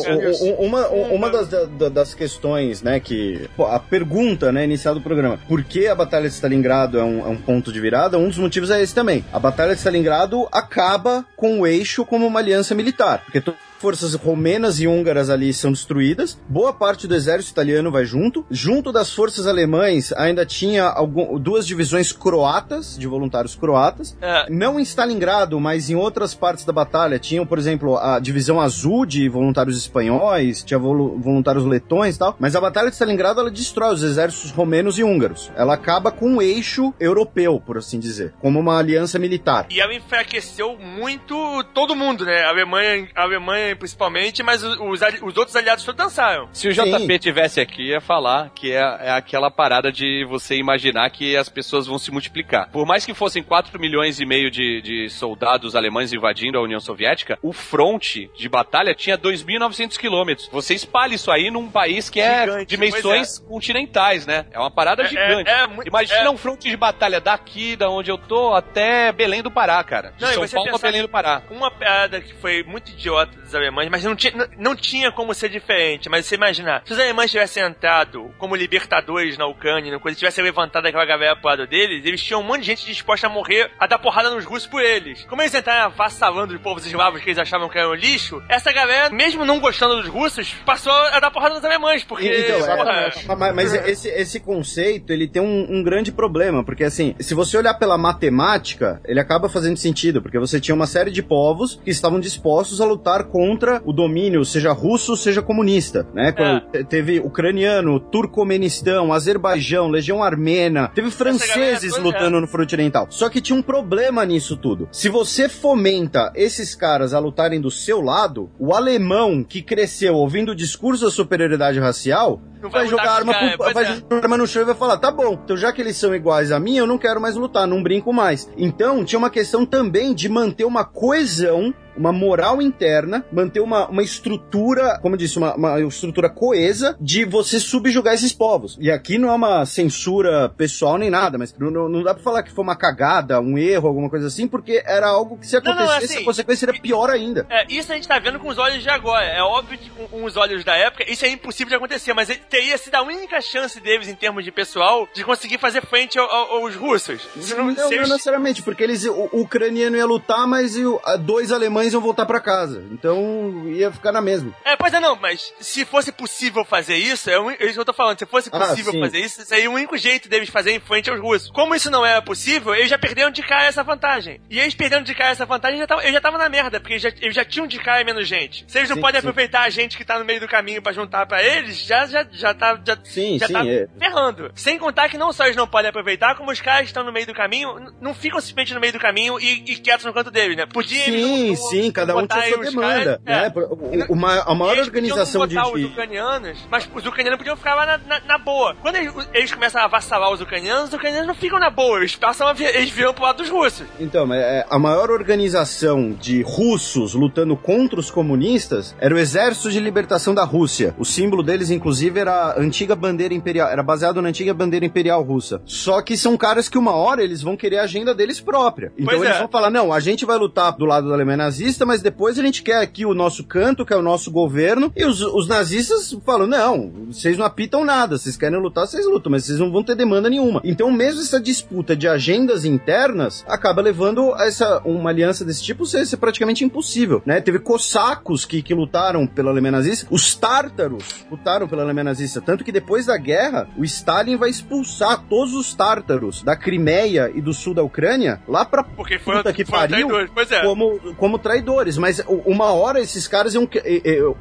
uma, uma das, da- da- das questões, né, que. pô, a pergunta, né, inicial do programa: por que a Batalha de Stalingrado é um, é um ponto de virada? Um dos motivos é esse também. A Batalha de Stalingrado acaba com o eixo como uma aliança militar. Porque Forças romenas e húngaras ali são destruídas. Boa parte do exército italiano vai junto. Junto das forças alemães ainda tinha algum, duas divisões croatas, de voluntários croatas. É. Não em Stalingrado, mas em outras partes da batalha. Tinham, por exemplo, a divisão azul de voluntários espanhóis, tinha volu- voluntários letões e tal. Mas a batalha de Stalingrado, ela destrói os exércitos romenos e húngaros. Ela acaba com um eixo europeu, por assim dizer. Como uma aliança militar. E ela enfraqueceu muito todo mundo, né? A Alemanha, a Alemanha principalmente, mas os, os outros aliados todos dançaram. Se o Sim. JP tivesse aqui, ia falar que é, é aquela parada de você imaginar que as pessoas vão se multiplicar. Por mais que fossem 4 milhões e meio de, de soldados alemães invadindo a União Soviética, o fronte de batalha tinha 2.900 quilômetros. Você espalha isso aí num país que é Gigante, dimensões continentais, né? É uma parada É- gigante. é- é muito- Imagina é- um fronte de batalha daqui, da onde eu tô, até Belém do Pará, cara. De Não, São Paulo a Belém do Pará. Uma piada que foi muito idiota dos alemães, mas não tinha, não, não tinha como ser diferente. Mas você imaginar, se os alemães tivessem entrado como libertadores na Ucrânia, quando tivessem levantado aquela galera pro lado deles, eles tinham um monte de gente disposta a morrer, a dar porrada nos russos por eles. Como eles entraram avassalando os povos eslavos que eles achavam que eram lixo, essa galera, mesmo não gostando dos russos, passou a dar porrada nos alemães, porque... Então, é, mas, mas esse, esse conceito, ele tem um, um grande problema, porque assim, se você olhar pela matemática, ele acaba fazendo sentido, porque você tinha uma série de povos que estavam dispostos a lutar contra o domínio, seja russo, seja comunista, né? Quando te- Teve ucraniano, Turcomenistão, Azerbaijão, Legião Armena, teve franceses toda, lutando no fronte oriental. Só que tinha um problema nisso tudo. Se você fomenta esses caras a lutarem do seu lado, o alemão que cresceu ouvindo o discurso da superioridade racial Não vai, vai jogar arma cara, pro, vai é. jogar arma no chão e vai falar, tá bom, então já que eles são iguais a mim, eu não quero mais lutar, não brinco mais. Então, tinha uma questão também de manter uma coesão uma moral interna, manter uma, uma estrutura, como eu disse, uma, uma estrutura coesa de você subjugar esses povos. E aqui não é uma censura pessoal nem nada, mas não, não, não dá pra falar que foi uma cagada, um erro, alguma coisa assim, porque era algo que se Não, não, acontecesse, assim, a consequência seria pior ainda. É, isso a gente tá vendo com os olhos de agora. É óbvio que com, os olhos da época, isso é impossível de acontecer, mas teria sido a única chance deles, em termos de pessoal, de conseguir fazer frente ao- ao- aos russos. Não, não, eles- necessariamente, porque eles, o, o ucraniano ia lutar, mas o- dois alemães iam voltar pra casa. Então ia ficar na mesma. É, pois é, não, mas se fosse possível fazer isso, é, o- é isso que eu tô falando, se fosse Ah, possível sim. fazer isso, seria o único jeito deles fazerem frente aos russos. Como isso não era possível, eles já perderam de cara essa vantagem. E eles perdendo de cara essa vantagem, já eles já estavam na merda, porque eles já, eles já tinham de cara menos gente. Se eles não Sim, podem sim. aproveitar a gente que tá no meio do caminho pra juntar pra eles, já, já, já tá, já, Sim, já sim, tá é. ferrando. Sem contar que não só eles não podem aproveitar, como os caras que estão no meio do caminho, não ficam simplesmente no meio do caminho e, e quietos no canto deles, né? Podia eles Sim, não- não- sim, cada um tinha sua demanda. caras- é. né? O- o- uma- a maior organização de. os ucranianos, mas os ucranianos podiam ficar lá na, na- na boa. Quando eles, eles começam a avassalar os ucranianos, os ucranianos não ficam na boa, eles passam a, eles viram pro lado dos russos. Então, é, a maior organização de russos lutando contra os comunistas era o Exército de Libertação da Rússia. O símbolo deles, inclusive, era a antiga bandeira imperial, era baseado na antiga bandeira imperial russa. Só que são caras que uma hora eles vão querer a agenda deles própria. Então Pois eles é. vão falar: não, a gente vai lutar do lado da Alemanha nazista, mas depois a gente quer aqui o nosso canto, que é o nosso governo. E os, os nazistas falam: não, vocês não apitam nada, vocês querem lutar, vocês lutam, mas vocês não vão ter demanda nenhuma. Então, mesmo essa disputa de agendas internas acaba levando a essa uma aliança desse tipo ser, ser praticamente impossível, né? Teve cossacos que, que lutaram pela Alemanha nazista, os tártaros lutaram pela Alemanha nazista, tanto que depois da guerra, o Stalin vai expulsar todos os tártaros da Crimeia e do sul da Ucrânia lá pra Porque foram, puta que foram pariu. Pois é. como, como traidores. Mas uma hora esses caras iam.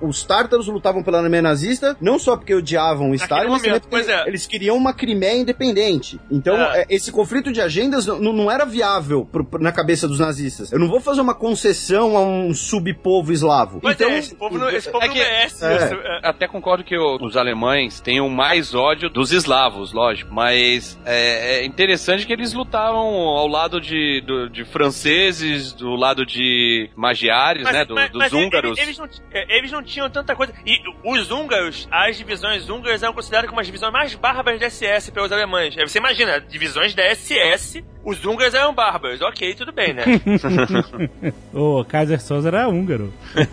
Os tártaros lutavam pela Alemanha nazista, não só porque odiavam o Stalin, mas também porque pois é. eles queriam uma Crimeia independente. Então, É. eh, esse conflito de agendas n- não era viável pro- na cabeça dos nazistas. Eu não vou fazer uma concessão a um subpovo eslavo. Pois então, é, esse povo não, esse povo É não que- merece é. É. Até concordo que os alemães tenham mais ódio dos eslavos, lógico. Mas é, é interessante que eles lutavam ao lado de, do- de franceses, do lado de magiares, né? do- dos mas húngaros. Eles, eles não, é, eles não tinham tanta coisa. E os húngaros, as divisões húngaras eram consideradas como as divisões mais bárbaras da SS pelos alemães. Aí você imagina, divisões da SS, os húngaros eram bárbaros. Ok, tudo bem, né? O Kaiser Souza era húngaro.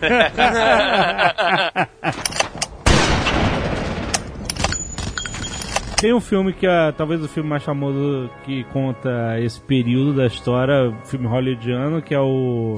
Tem um filme que é talvez o filme mais famoso que conta esse período da história, filme hollywoodiano, que é o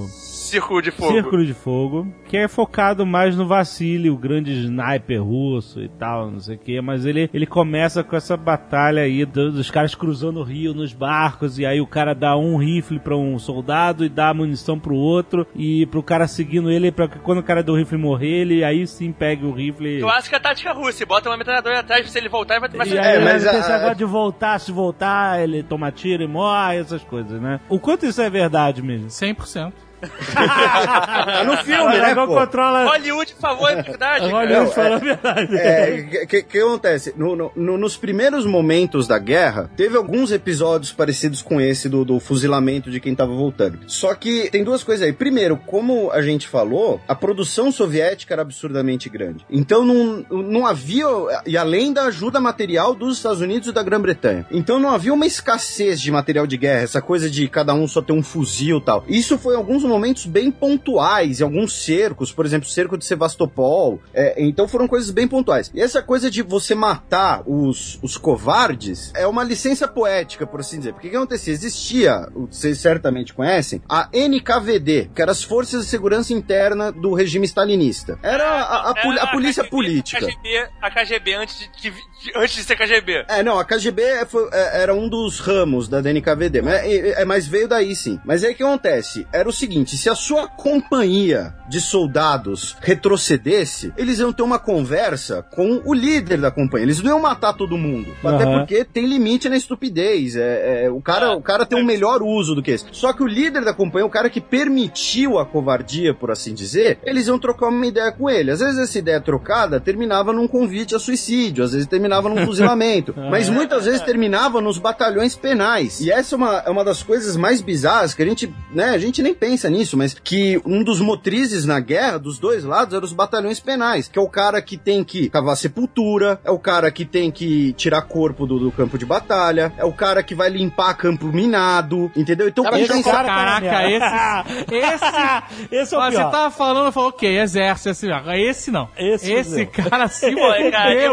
Círculo de fogo. Círculo de Fogo, que é focado mais no Vassili, o grande sniper russo e tal, não sei o que, mas ele, ele começa com essa batalha aí do- dos caras cruzando o rio nos barcos, e aí o cara dá um rifle pra um soldado e dá munição pro outro, e pro cara seguindo ele, pra que quando o cara do rifle morrer, ele aí sim pega o rifle. Clássica tática russa. Bota uma metralhadora atrás pra se ele voltar e vai, vai E aí, É, mas mas a- esse negócio de voltar, se voltar, ele toma tiro e morre, essas coisas, né? O quanto isso é verdade mesmo? 100%. Tá no filme, né, pô? controla. Hollywood, por favor, é verdade. Hollywood falou a verdade. É, o que, que acontece? No- no- no- nos primeiros momentos da guerra, teve alguns episódios parecidos com esse do, do fuzilamento de quem tava voltando. Só que tem duas coisas aí. Primeiro, como a gente falou, a produção soviética era absurdamente grande. Então não, não havia, e além da ajuda material dos Estados Unidos e da Grã-Bretanha. Então não havia uma escassez de material de guerra, essa coisa de cada um só ter um fuzil e tal. Isso foi em alguns momentos bem pontuais, em alguns cercos, por exemplo, o cerco de Sevastopol. É, então foram coisas bem pontuais. E essa coisa de você matar os, os covardes é uma licença poética, por assim dizer. Porque o que acontecia? Existia, vocês certamente conhecem, a NKVD, que eram as Forças de Segurança Interna do regime stalinista. Era a, a, poli- a polícia KGB, política. A KGB, a KGB antes, de, de- de- antes de ser KGB. É, não, a KGB é- foi- é- era um dos ramos da DNKVD, mas, é, é- mas veio daí sim. Mas aí o que acontece? Era o seguinte, se a sua companhia de soldados retrocedesse, eles iam ter uma conversa com o líder da companhia. Eles não iam matar todo mundo. Até Aham. porque tem limite na estupidez. É, é, o, cara, o cara tem um melhor uso do que esse. Só que o líder da companhia, o cara que permitiu a covardia, por assim dizer, eles iam trocar uma ideia com ele. Às vezes essa ideia trocada terminava num convite a suicídio, às vezes terminava num fuzilamento, mas muitas vezes terminava nos batalhões penais. E essa é uma, é uma das coisas mais bizarras que a gente, né, a gente nem pensa nisso, mas que um dos motrizes na guerra, dos dois lados, eram os batalhões penais, que é o cara que tem que cavar sepultura, é o cara que tem que tirar corpo do, do campo de batalha, é o cara que vai limpar campo minado, entendeu? Então, Cara, esse tem- cara- Caraca, esse. Esse. Esse é o Ó, você pior. tava falando, falou, ok, exército, esse, esse não. Esse Esse, fudeu. cara se ele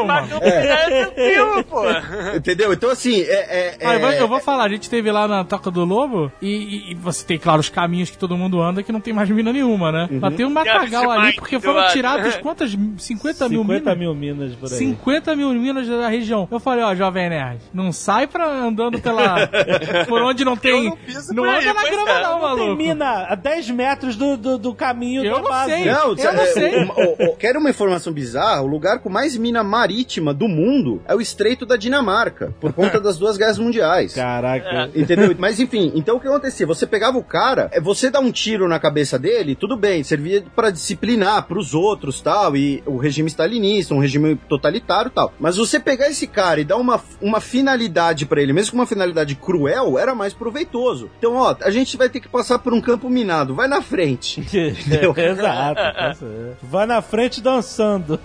mano. tranquilo, pô. Entendeu? Então, assim, é. é, Ah, eu vou- é- eu vou falar, a gente teve lá na Toca do Lobo e, e- e você tem, claro, os caminhos que todo mundo anda que não tem mais mina nenhuma, né? Uhum. Mas tem um matagal ali porque foram lado. tirados quantas? 50 mil 50 minas? mil minas por aí. 50 mil minas da região. Eu falei, ó, Jovem Nerd, não sai pra andando pela. por onde não tem. não piso não aí, anda na grama, é. não, Não tem maluco. mina a 10 metros do, do, do caminho Eu da não base. sei. Não, Eu não é, sei. o- o- o- quero uma informação bizarra? O lugar com mais mina marítima do mundo é o Estreito da Dinamarca, por conta das duas guerras mundiais. Caraca. Entendeu? Mas enfim, então o que acontecia? Você pegava o cara, é você dá um tiro na cabeça dele, tudo bem, servia pra disciplinar pros outros tal, e o regime stalinista, um regime totalitário tal. Mas você pegar esse cara e dar uma, uma finalidade pra ele, mesmo com uma finalidade cruel, era mais proveitoso. Então, ó, a gente vai ter que passar por um campo minado, vai na frente. Exato. certo. Vai na frente dançando.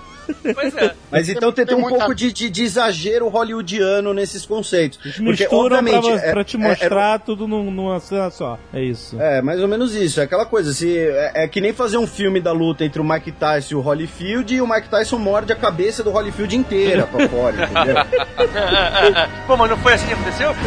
Pois é. Mas então tem, tem tem um muita- pouco de, de- de exagero hollywoodiano nesses conceitos. Eles Porque, misturam pra, obviamente, é- pra te é- mostrar tudo num- numa cena só. É isso. É, mais ou menos isso. É aquela coisa, se, é, é que nem fazer um filme da luta entre o Mike Tyson e o Holyfield e o Mike Tyson morde a cabeça do Holyfield inteira pra fora, entendeu? Pô, mas não foi assim que aconteceu?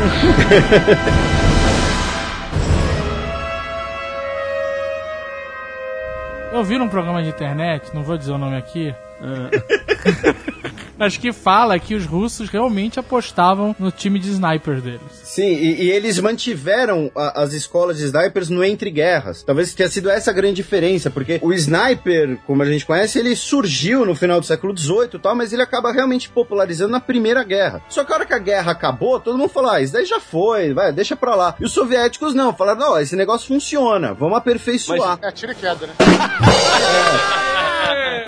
Eu vi num programa de internet, não vou dizer o nome aqui. mas que fala que os russos realmente apostavam no time de snipers deles. Sim, e, e eles mantiveram a- as escolas de snipers no entre guerras. Talvez tenha sido essa a grande diferença, porque o sniper, como a gente conhece, ele surgiu no final do século XVIII e tal, mas ele acaba realmente popularizando na Primeira Guerra. Só que a hora que a guerra acabou, todo mundo falou, ah, isso daí já foi, vai, deixa pra lá. E os soviéticos não, falaram, não, esse negócio funciona, vamos aperfeiçoar. É tiro e queda, né?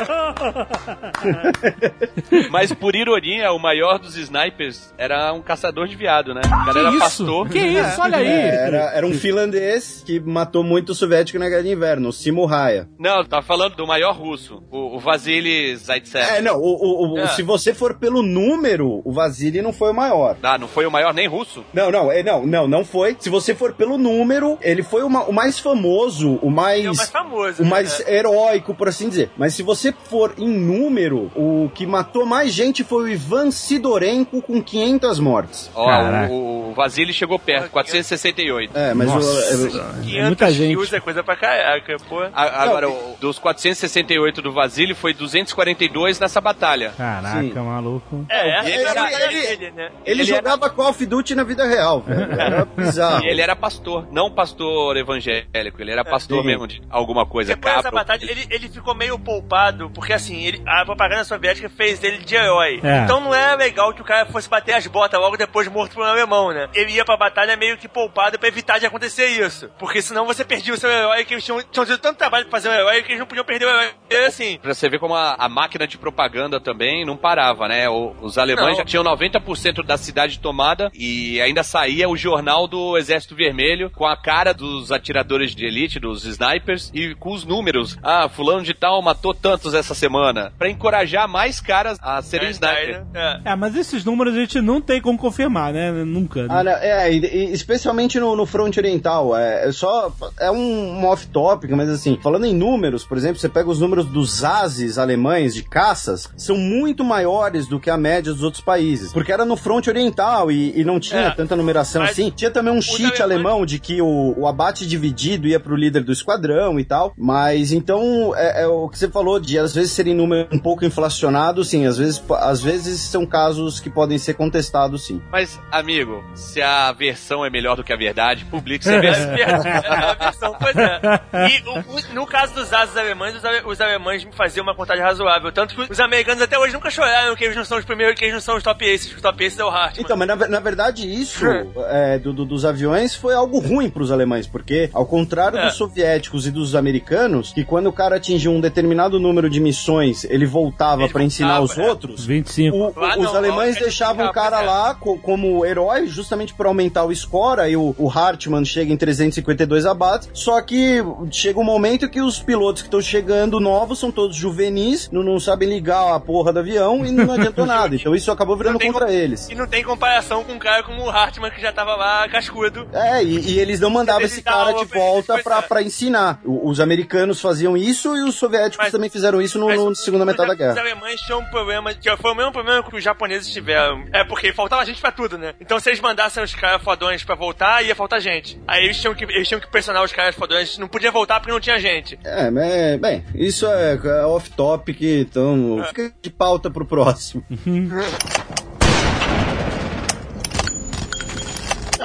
Mas por ironia, o maior dos snipers era um caçador de viado, né? O cara Que era isso? pastor. Que isso? Olha aí. É, era, era um finlandês que matou muito soviético na Guerra de Inverno, o Simo Raya. Não, tá falando do maior russo, o, o Vasily Zaitsev. É, não, o, o- É. se você for pelo número, o Vasily não foi o maior. Ah, não foi o maior nem russo? Não, não, é, não, não, não foi. Se você for pelo número, ele foi o, ma- o mais famoso, o mais. É o mais famoso. O né? mais heróico, por assim dizer. Mas se você for em número, o que matou mais gente foi o Ivan Sidorenko com 500 mortes. Ó, Caraca. o, o Vasily chegou perto, 468. É, mas o, é, 500 muita gente. é coisa pra caraca, pô. A- Agora, o- dos 468 do Vasily, foi 242 nessa batalha. Caraca, Sim. maluco. É, Ele- é batalha ele- dele, né? ele, Ele jogava Call of Duty na vida real, velho. Era bizarro. E ele era pastor, não pastor evangélico, ele era pastor Sim. mesmo de alguma coisa. Depois dessa batalha, ele, ele ficou meio poupado, porque assim, ele, a propaganda soviética fez ele de herói. É. Então não era legal que o cara fosse bater as botas logo depois morto por um alemão, né? Ele ia pra batalha meio que poupado pra evitar de acontecer isso. Porque senão você perdia o seu herói, que eles tinham, tinham tido tanto trabalho pra fazer um herói que eles não podiam perder o herói. Era assim. Pra você ver como a, a máquina de propaganda também não parava, né? O- os alemães Não. já tinham 90% da cidade tomada e ainda saía o jornal do Exército Vermelho com a cara dos atiradores de elite, dos snipers, e com os números. Ah, fulano de tal matou tantos essa semana pra encorajar mais caras a serem É, sniper. é. É, mas esses números a gente não tem como confirmar, né? Nunca. né? Ah, não, é, e- e especialmente no, no fronte oriental. É, é só. É um, um off-topic, mas assim, falando em números, por exemplo, você pega os números dos ases alemães de caças, são muito maiores do que a média dos outros países. Porque era no fronte oriental e, e não tinha É, tanta numeração mas assim. Tinha também um cheat alemães- alemão de que o, o abate dividido ia pro líder do esquadrão e tal. Mas então, é, é o que você falou de às vezes serem números um pouco inflacionados, sim. Às vezes, às vezes são casos que podem ser contestados, sim. Mas, amigo, se a versão é melhor do que a verdade, publique você vê. É a versão, pois é. E o- o- no caso dos ases alemães, os, ale- os alemães me faziam uma contagem razoável. Tanto que os americanos até hoje nunca choraram que eles não são os primeiros, que eles não são os top aces. Os top aces é o Hartmann. Então, mas na, na verdade isso é, do- do- dos aviões foi algo ruim pros alemães, porque ao contrário É. dos soviéticos e dos americanos, que quando o cara atingia um determinado número de missões, ele voltava pra ensinar os é. outros. 25. o- o- os não, alemães lá deixavam o cara lá co- como herói, justamente para aumentar o score, aí o, o Hartmann chega em 352 abates, só que chega um momento que os pilotos que estão chegando novos são todos juvenis, não, não sabem ligar a porra do avião e não adiantou nada. Então isso acabou virando Não contra eles. E não tem comparação com um cara como o Hartmann, que já tava lá cascudo. É, e, e eles não mandavam esse cara de volta pra, pra ensinar. O- os americanos faziam isso e os soviéticos Mas- também fizeram isso no, Mas no os- segunda metade da Os guerra. alemães tinham um problema, que foi o mesmo problema que os japoneses tiveram. É porque faltava gente pra tudo, né? Então se eles mandassem os caras fodões pra voltar, ia faltar gente. Aí eles tinham que, eles tinham que pressionar os caras fodões, não podia voltar porque não tinha gente. É, mas, bem, isso é, é off-topic, então fica de pauta pro próximo.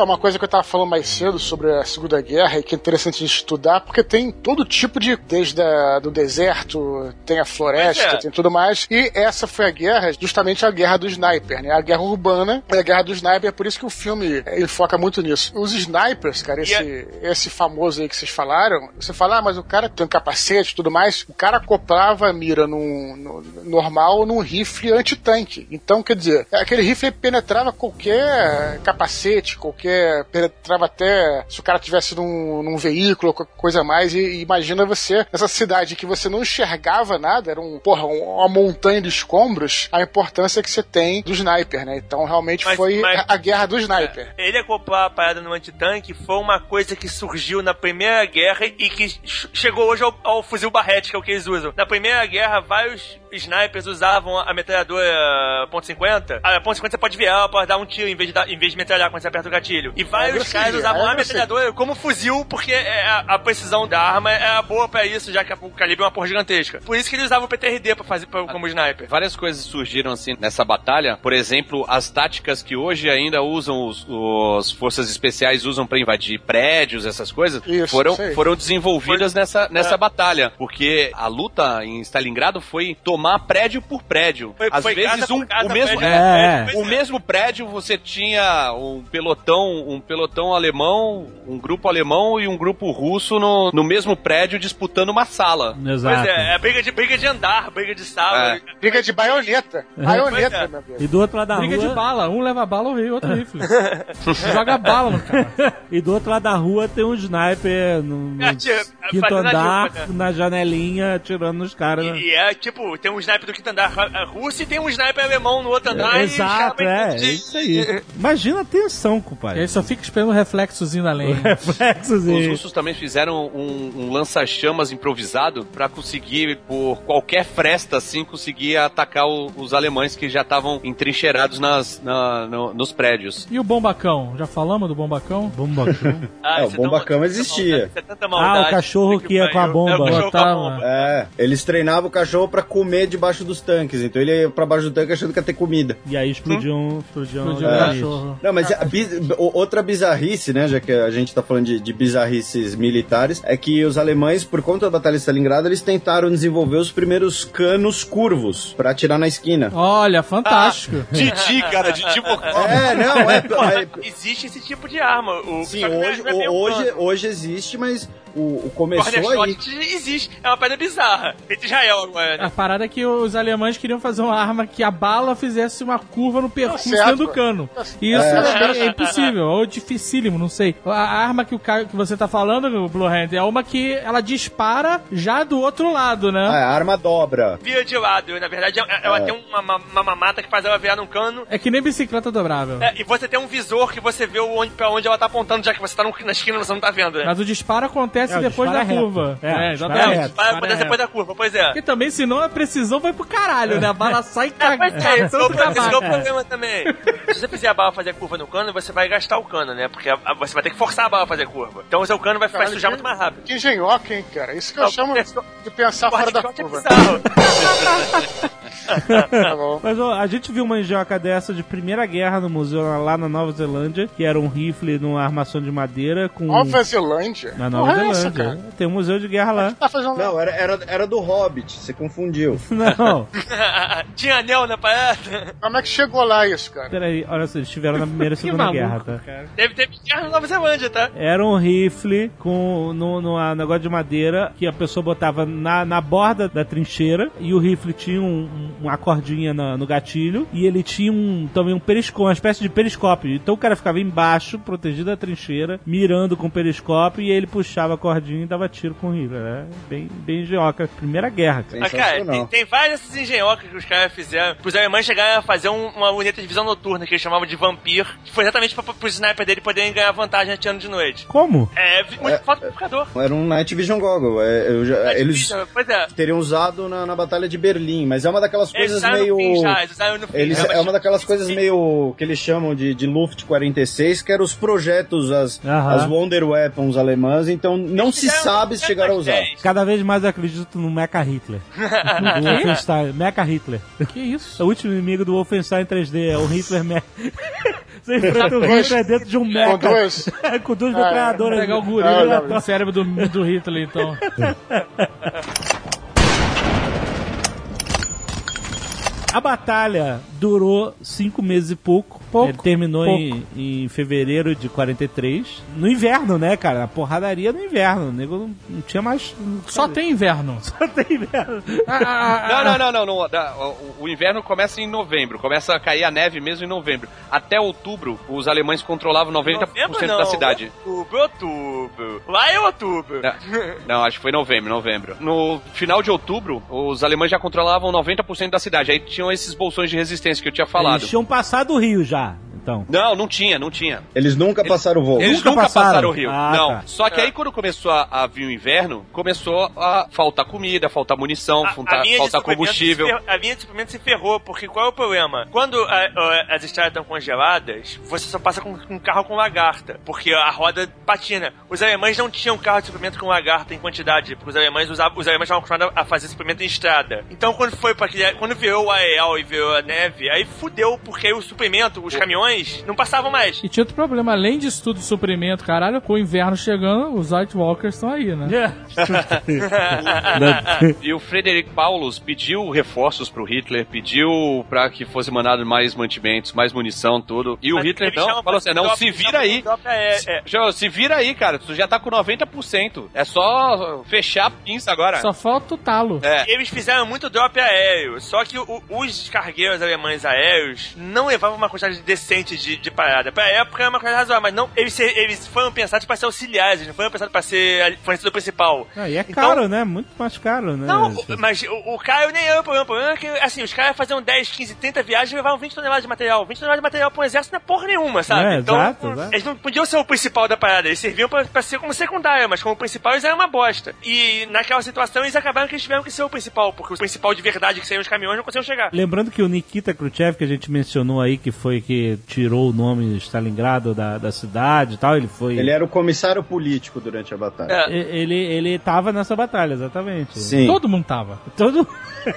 É uma coisa que eu tava falando mais cedo sobre a Segunda Guerra e que é interessante de estudar, porque tem todo tipo de. Desde a, do deserto, tem a floresta, é. tem tudo mais. E essa foi a guerra, justamente a guerra do sniper, né? A guerra urbana é a guerra do sniper, por isso que o filme ele foca muito nisso. Os snipers, cara, esse, E esse famoso aí que vocês falaram, você fala, ah, mas o cara tem um capacete e tudo mais, o cara acoplava a mira num, no, normal num rifle antitanque. Então, quer dizer, aquele rifle penetrava qualquer capacete, qualquer. Penetrava até se o cara tivesse num, num veículo, qualquer coisa mais. E, e imagina você, nessa cidade que você não enxergava nada, era um, porra, um- uma montanha de escombros, a importância que você tem do sniper, né? Então, realmente Mas- foi mas- a, a guerra do sniper. Ele acoplar a parada no antitanque foi uma coisa que surgiu na Primeira Guerra e que ch- chegou hoje ao, ao fuzil Barrett, que é o que eles usam. Na Primeira Guerra, vários snipers usavam a metralhadora .50. A .50 você pode virar para dar um tiro em vez de, dar- em vez de metralhar quando você aperta o gatilho. E vários caras usavam é a metralhadora como fuzil porque é, a, a precisão da arma é boa pra isso, já que o calibre é uma porra gigantesca. Por isso que eles usavam o PTRD pra fazer pra- como sniper. Várias coisas surgiram assim nessa batalha. Por exemplo, as táticas que hoje ainda usam os, os forças especiais usam pra invadir prédios, essas coisas, Isso, foram, foram desenvolvidas nessa, nessa É. batalha. Porque a luta em Stalingrado foi tomar prédio por prédio. Foi- Às foi vezes um, casa, o mesmo prédio é, é, prédio. o mesmo prédio você tinha um pelotão, um pelotão alemão, um grupo alemão e um grupo russo no, no mesmo prédio disputando uma sala. Exato. Pois é, é briga de, briga de andar, briga de sala. É. Briga de baioneta. Baioneta, Pois é. meu amigo. E do outro lado da Briga de rua. bala. Um leva bala, o outro rifle. Joga bala no cara. e do outro lado da rua tem um sniper no, no Atira- quinto andar, né? na janelinha, atirando nos caras. né? E, e é tipo, tem um sniper do quinto andar russo e tem um sniper alemão no outro andar. os Exato, é, de- é isso aí. Imagina a tensão, compadre. Ele só fica esperando o reflexozinho da lenha. Reflexos Os russos também fizeram um, um lança-chamas improvisado pra conseguir, por qualquer fresta assim, conseguir atacar o- os alemães que já estavam entrincheirados nas, na- no- nos prédios. E o bombacão? Já falamos do bombacão? Bombacão. Ah, É, o é bombacão é existia. maldade, isso é tanta maldade, Ah, o cachorro puta que ia com a bomba. É, com a Botava- bomba. É, eles treinavam o cachorro pra comer debaixo dos tanques, então ele ia pra baixo do tanque achando que ia ter comida. E aí explodiu, explodiu, Explodiu um cachorro. Não, mas a biz- outra bizarrice, né, já que a gente tá falando de, de bizarrices militares, é que os alemães, por conta da Batalha de Stalingrado, eles tentaram desenvolver os primeiros canos curvos pra atirar na esquina. Olha, fantástico. Didi, cara, Didi Bocó. É, não, é... é- Existe esse tipo de arma. O, Sim, é- hoje, é um hoje, hoje existe, mas o, o começou aí... Existe. É uma pedra bizarra. Feita em Israel agora, né? A parada é que os alemães queriam fazer uma arma que a bala fizesse uma curva no percurso certo. dentro do cano. E isso é, bem- é impossível, ou dificílimo, não sei. A arma que, o Caio, que você tá falando, Blue Hand, é uma que ela dispara já do outro lado, né? Ah, a arma dobra. Via de lado. Na verdade, é- ela tem uma, uma, uma mamata que faz ela virar num cano. É que nem bicicleta dobrável. É, e você tem um visor que você vê onde, pra onde ela tá apontando, já que você tá no- na esquina e você não tá vendo, né? Mas o disparo acontece É, o um depois da é reto. curva. É, É, exatamente. é é depois da curva, pois é. Porque também, senão a precisão vai pro caralho, né? A bala sai É, cagando. pois é, esse é o- é problema também. Se você fizer a bala fazer curva no cano, você vai gastar o cano, né? Porque a- a- você vai ter que forçar a bala a fazer curva. Então o seu cano vai, vai sujar que- muito mais rápido. Que engenhoca, hein, cara? Isso que eu Não, chamo é- de pensar fora da é curva. Tá bom. Mas ó, a gente viu uma enjoca dessa de Primeira Guerra no museu lá na Nova Zelândia, que era um rifle numa armação de madeira com... Nova Zelândia? Na Nova Porra cara? Tem um museu de guerra lá. Tá fazendo Não, era, era, era do Hobbit, você confundiu. Não, Tinha anel na parada. Como é que chegou lá isso, cara? peraí, olha só, eles estiveram na Primeira e Segunda maluco, Guerra, tá? cara. Deve ter guerra na Nova Zelândia, tá? Era um rifle com no, no a- negócio de madeira que a pessoa botava na, na borda da trincheira e o rifle tinha um- um- uma cordinha na- no gatilho e ele tinha um, também um periscópio, uma espécie de periscópio. Então o cara ficava embaixo, protegido da trincheira, mirando com o periscópio e aí ele puxava cordinha e dava tiro com o rifle. Era bem, bem geoca. Primeira guerra, cara. Ah, cara, tem, tem várias dessas engenhocas que os caras fizeram. Os alemães chegaram a fazer um- uma unidade de visão noturna que eles chamavam de Vampir, que foi exatamente para os snipers dele poderem ganhar vantagem atirando de noite. Como? É, vi- muito foto complicador. Era um Night Vision Goggle. é, eu já- eles Pois é. teriam usado na, na Batalha de Berlim, mas é uma daquelas coisas meio. no fim já, eles usaram no fim. Eles, é uma daquelas coisas meio que eles chamam de, de Luft 46, que eram os projetos, as, Aham. as Wonder Weapons alemãs, então não se sabe se chegaram a usar. 10. Cada vez mais eu acredito no Mecha Hitler. No Wolfenstein. Mecha Hitler. Que isso? É o último inimigo do Wolfenstein 3D, é o Hitler Mecha. Você enfrenta o Hitler dentro de um mecha. Com duas. Com duas Ah, metralhadoras. Pegar o Ah, gorila não. do cérebro do, do Hitler, então. A batalha durou cinco meses e pouco. Pouco, Ele terminou pouco. Em, em fevereiro de 43. No inverno, né, cara? A porradaria no inverno. O nego não, não tinha mais. não Só tem inverno. Só tem inverno. Ah, ah, ah, Não, não, não, não. não, da- o, o inverno começa em novembro. Começa a cair a neve mesmo em novembro. Até outubro, os alemães controlavam 90% Novembro, não. da cidade. Outubro, outubro. Lá é outubro. Não, não, acho que foi novembro, novembro. No final de outubro, os alemães já controlavam 90% da cidade. Aí tinham esses bolsões de resistência que eu tinha falado. Eles tinham passado o Rio já, então. Não, não tinha, não tinha. Eles nunca passaram o voo. Eles Nunca nunca, passaram? passaram o rio. Ah, não. tá. Só que aí quando começou a, a vir o inverno, começou a faltar comida, faltar munição, faltar, linha de faltar combustível. se fer- a linha de suprimento se ferrou, porque qual é o problema? Quando a- a- as estradas estão congeladas, você só passa com um carro com lagarta, porque a roda patina. Os alemães não tinham carro de suprimento com lagarta em quantidade, porque os alemães usavam, os alemães estavam acostumados a fazer suprimento em estrada. Então quando foi para aquele, quando virou o areal e virou a neve, aí fudeu, porque aí o suprimento, os caminhões, não passavam mais. E tinha outro problema, além disso tudo, suprimento, caralho, com o inverno chegando, os White Walkers estão aí, né? E o Frederick Paulus pediu reforços pro Hitler, pediu pra que fosse mandado mais mantimentos, mais munição, tudo. E o Mas Hitler eles não, chamam falou assim: não, se vira aí. aé- é. Já, se vira aí, cara. Tu já tá com 90%. É só fechar a pinça agora. Só falta o talo. É. Eles fizeram muito drop aéreo, só que o- os cargueiros alemães aéreos não levavam uma quantidade decente de, de parada. Pra época era uma coisa razoável, mas não, eles, eles foram pensados para ser auxiliares, eles não foram pensados para ser fornecedor principal. Ah, e é Então- caro, né? Muito mais caro, né? Não, o- mas o, o Caio nem era o problema. O problema é que, assim, os caras faziam 10, 15, 30 viagens e levavam 20 toneladas de material. 20 toneladas de material pra um exército não é porra nenhuma, sabe? É, então, exato, exato. eles não podiam ser o principal da parada. Eles serviam pra, pra ser como secundária, mas como principal eles eram uma bosta. E naquela situação eles acabaram que eles tiveram que ser o principal, porque o principal de verdade que saíam os caminhões não conseguiam chegar. Lembrando que o Nikita Khrushchev, que a gente mencionou aí, que foi que tirou o nome Stalingrado da, da cidade e tal, ele foi... Ele era o comissário político durante a batalha. É. Ele, ele tava nessa batalha, exatamente. Sim. Todo mundo tava. Todo...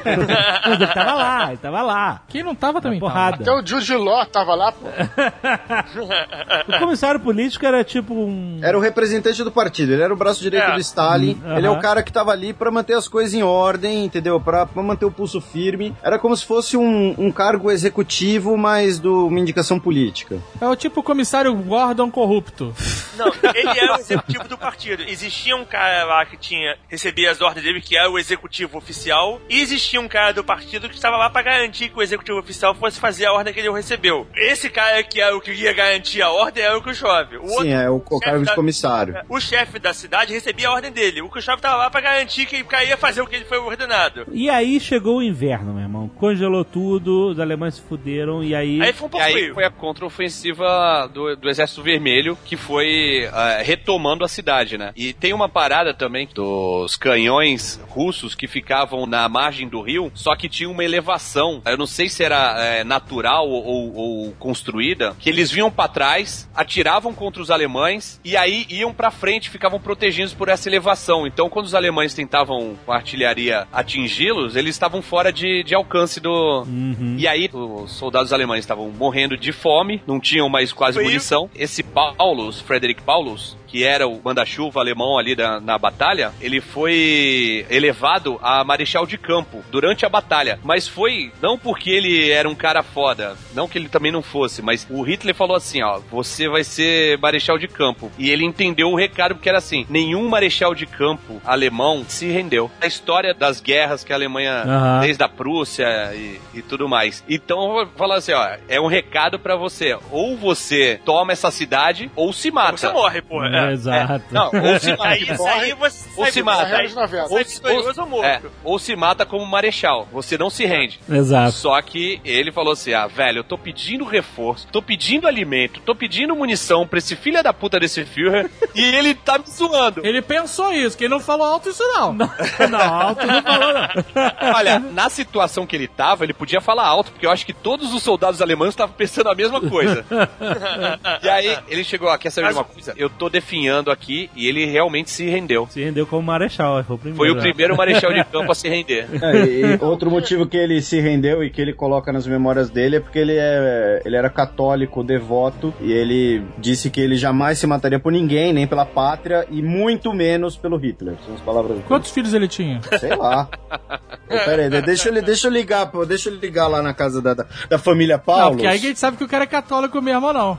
Ele tava lá, ele tava lá. Quem não tava também porrada. Até o Jude Law tava lá, pô. O comissário político era tipo um... Era o representante do partido, ele era o braço direito É. do Stalin. Hum, Ele é o cara que tava ali pra manter as coisas em ordem, entendeu? Pra, pra manter o pulso firme. Era como se fosse um, um cargo executivo, mas de uma indicação política. É o tipo comissário Gordon corrupto. Não, ele era o executivo do partido. Existia um cara lá que tinha recebia as ordens dele, que era o executivo oficial, e existia um cara do partido que estava lá para garantir que o executivo oficial fosse fazer a ordem que ele recebeu. Esse cara que era o que ia garantir a ordem era o Khrushchev. O Sim, é o, o cargo de da- comissário. O chefe da cidade recebia a ordem dele. O Khrushchev estava lá para garantir que cara ia fazer o que ele foi ordenado. E aí chegou o inverno, meu irmão. Congelou tudo, os alemães se fuderam e aí. Aí foi um pouco aí foi a contraofensiva do, do Exército Vermelho que foi eh, retomando a cidade, né? E tem uma parada também dos canhões russos que ficavam na margem do rio, só que tinha uma elevação. Eu não sei se era eh, natural ou, ou construída, que eles vinham pra trás, atiravam contra os alemães e aí iam pra frente, ficavam protegidos por essa elevação. Então, quando os alemães tentavam com a artilharia atingi-los, eles estavam fora de, de alcance do, Uhum. E aí, os soldados alemães estavam morrendo de fome, não tinham mais quase munição. Esse Paulus, Frederick Paulus, que era o manda-chuva alemão ali da, na batalha, ele foi elevado a marechal de campo durante a batalha. Mas foi não porque ele era um cara foda, não que ele também não fosse, mas o Hitler falou assim: ó, você vai ser marechal de campo. E ele entendeu o recado porque era assim: nenhum marechal de campo alemão se rendeu. A história das guerras que a Alemanha Aham. desde a Prússia e, e tudo mais. Então, eu vou falar assim, ó, é um recado pra você. Ou você toma essa cidade, ou se mata. Você morre, porra. É, É. Exato. Não, ou se mata. Aí, isso aí você Ou se mata. sai- Anos 90. sai vitorioso ou morto. É, ou se mata como marechal. Você não se rende. Exato. Só que ele falou assim: ah, velho, eu tô pedindo reforço, tô pedindo alimento, tô pedindo munição pra esse filho da puta desse Führer e ele tá me zoando. Ele pensou isso, quem não falou alto isso não. Não, alto não falou, não. Olha, na situação que ele tava, ele podia falar alto, porque eu acho que todos os soldados alemães estavam pensando a mesma coisa. e aí ele chegou, ó, quer saber de uma coisa? Eu tô definhando aqui e ele realmente se rendeu. Se rendeu como marechal, foi o primeiro. Foi o né? primeiro marechal de campo a se render. É, outro motivo que ele se rendeu e que ele coloca nas memórias dele é porque ele, é, ele era católico, devoto, e ele disse que ele jamais se mataria por ninguém, nem pela pátria, e muito menos pelo Hitler. São as palavras dele. Quantos filhos ele tinha? Sei lá. Pô, Pera aí, deixa eu, deixa eu ligar, pô, deixa eu ligar lá na casa da, da, da família Paulo. Não, porque aí que a gente sabe que o cara é católico mesmo ou não.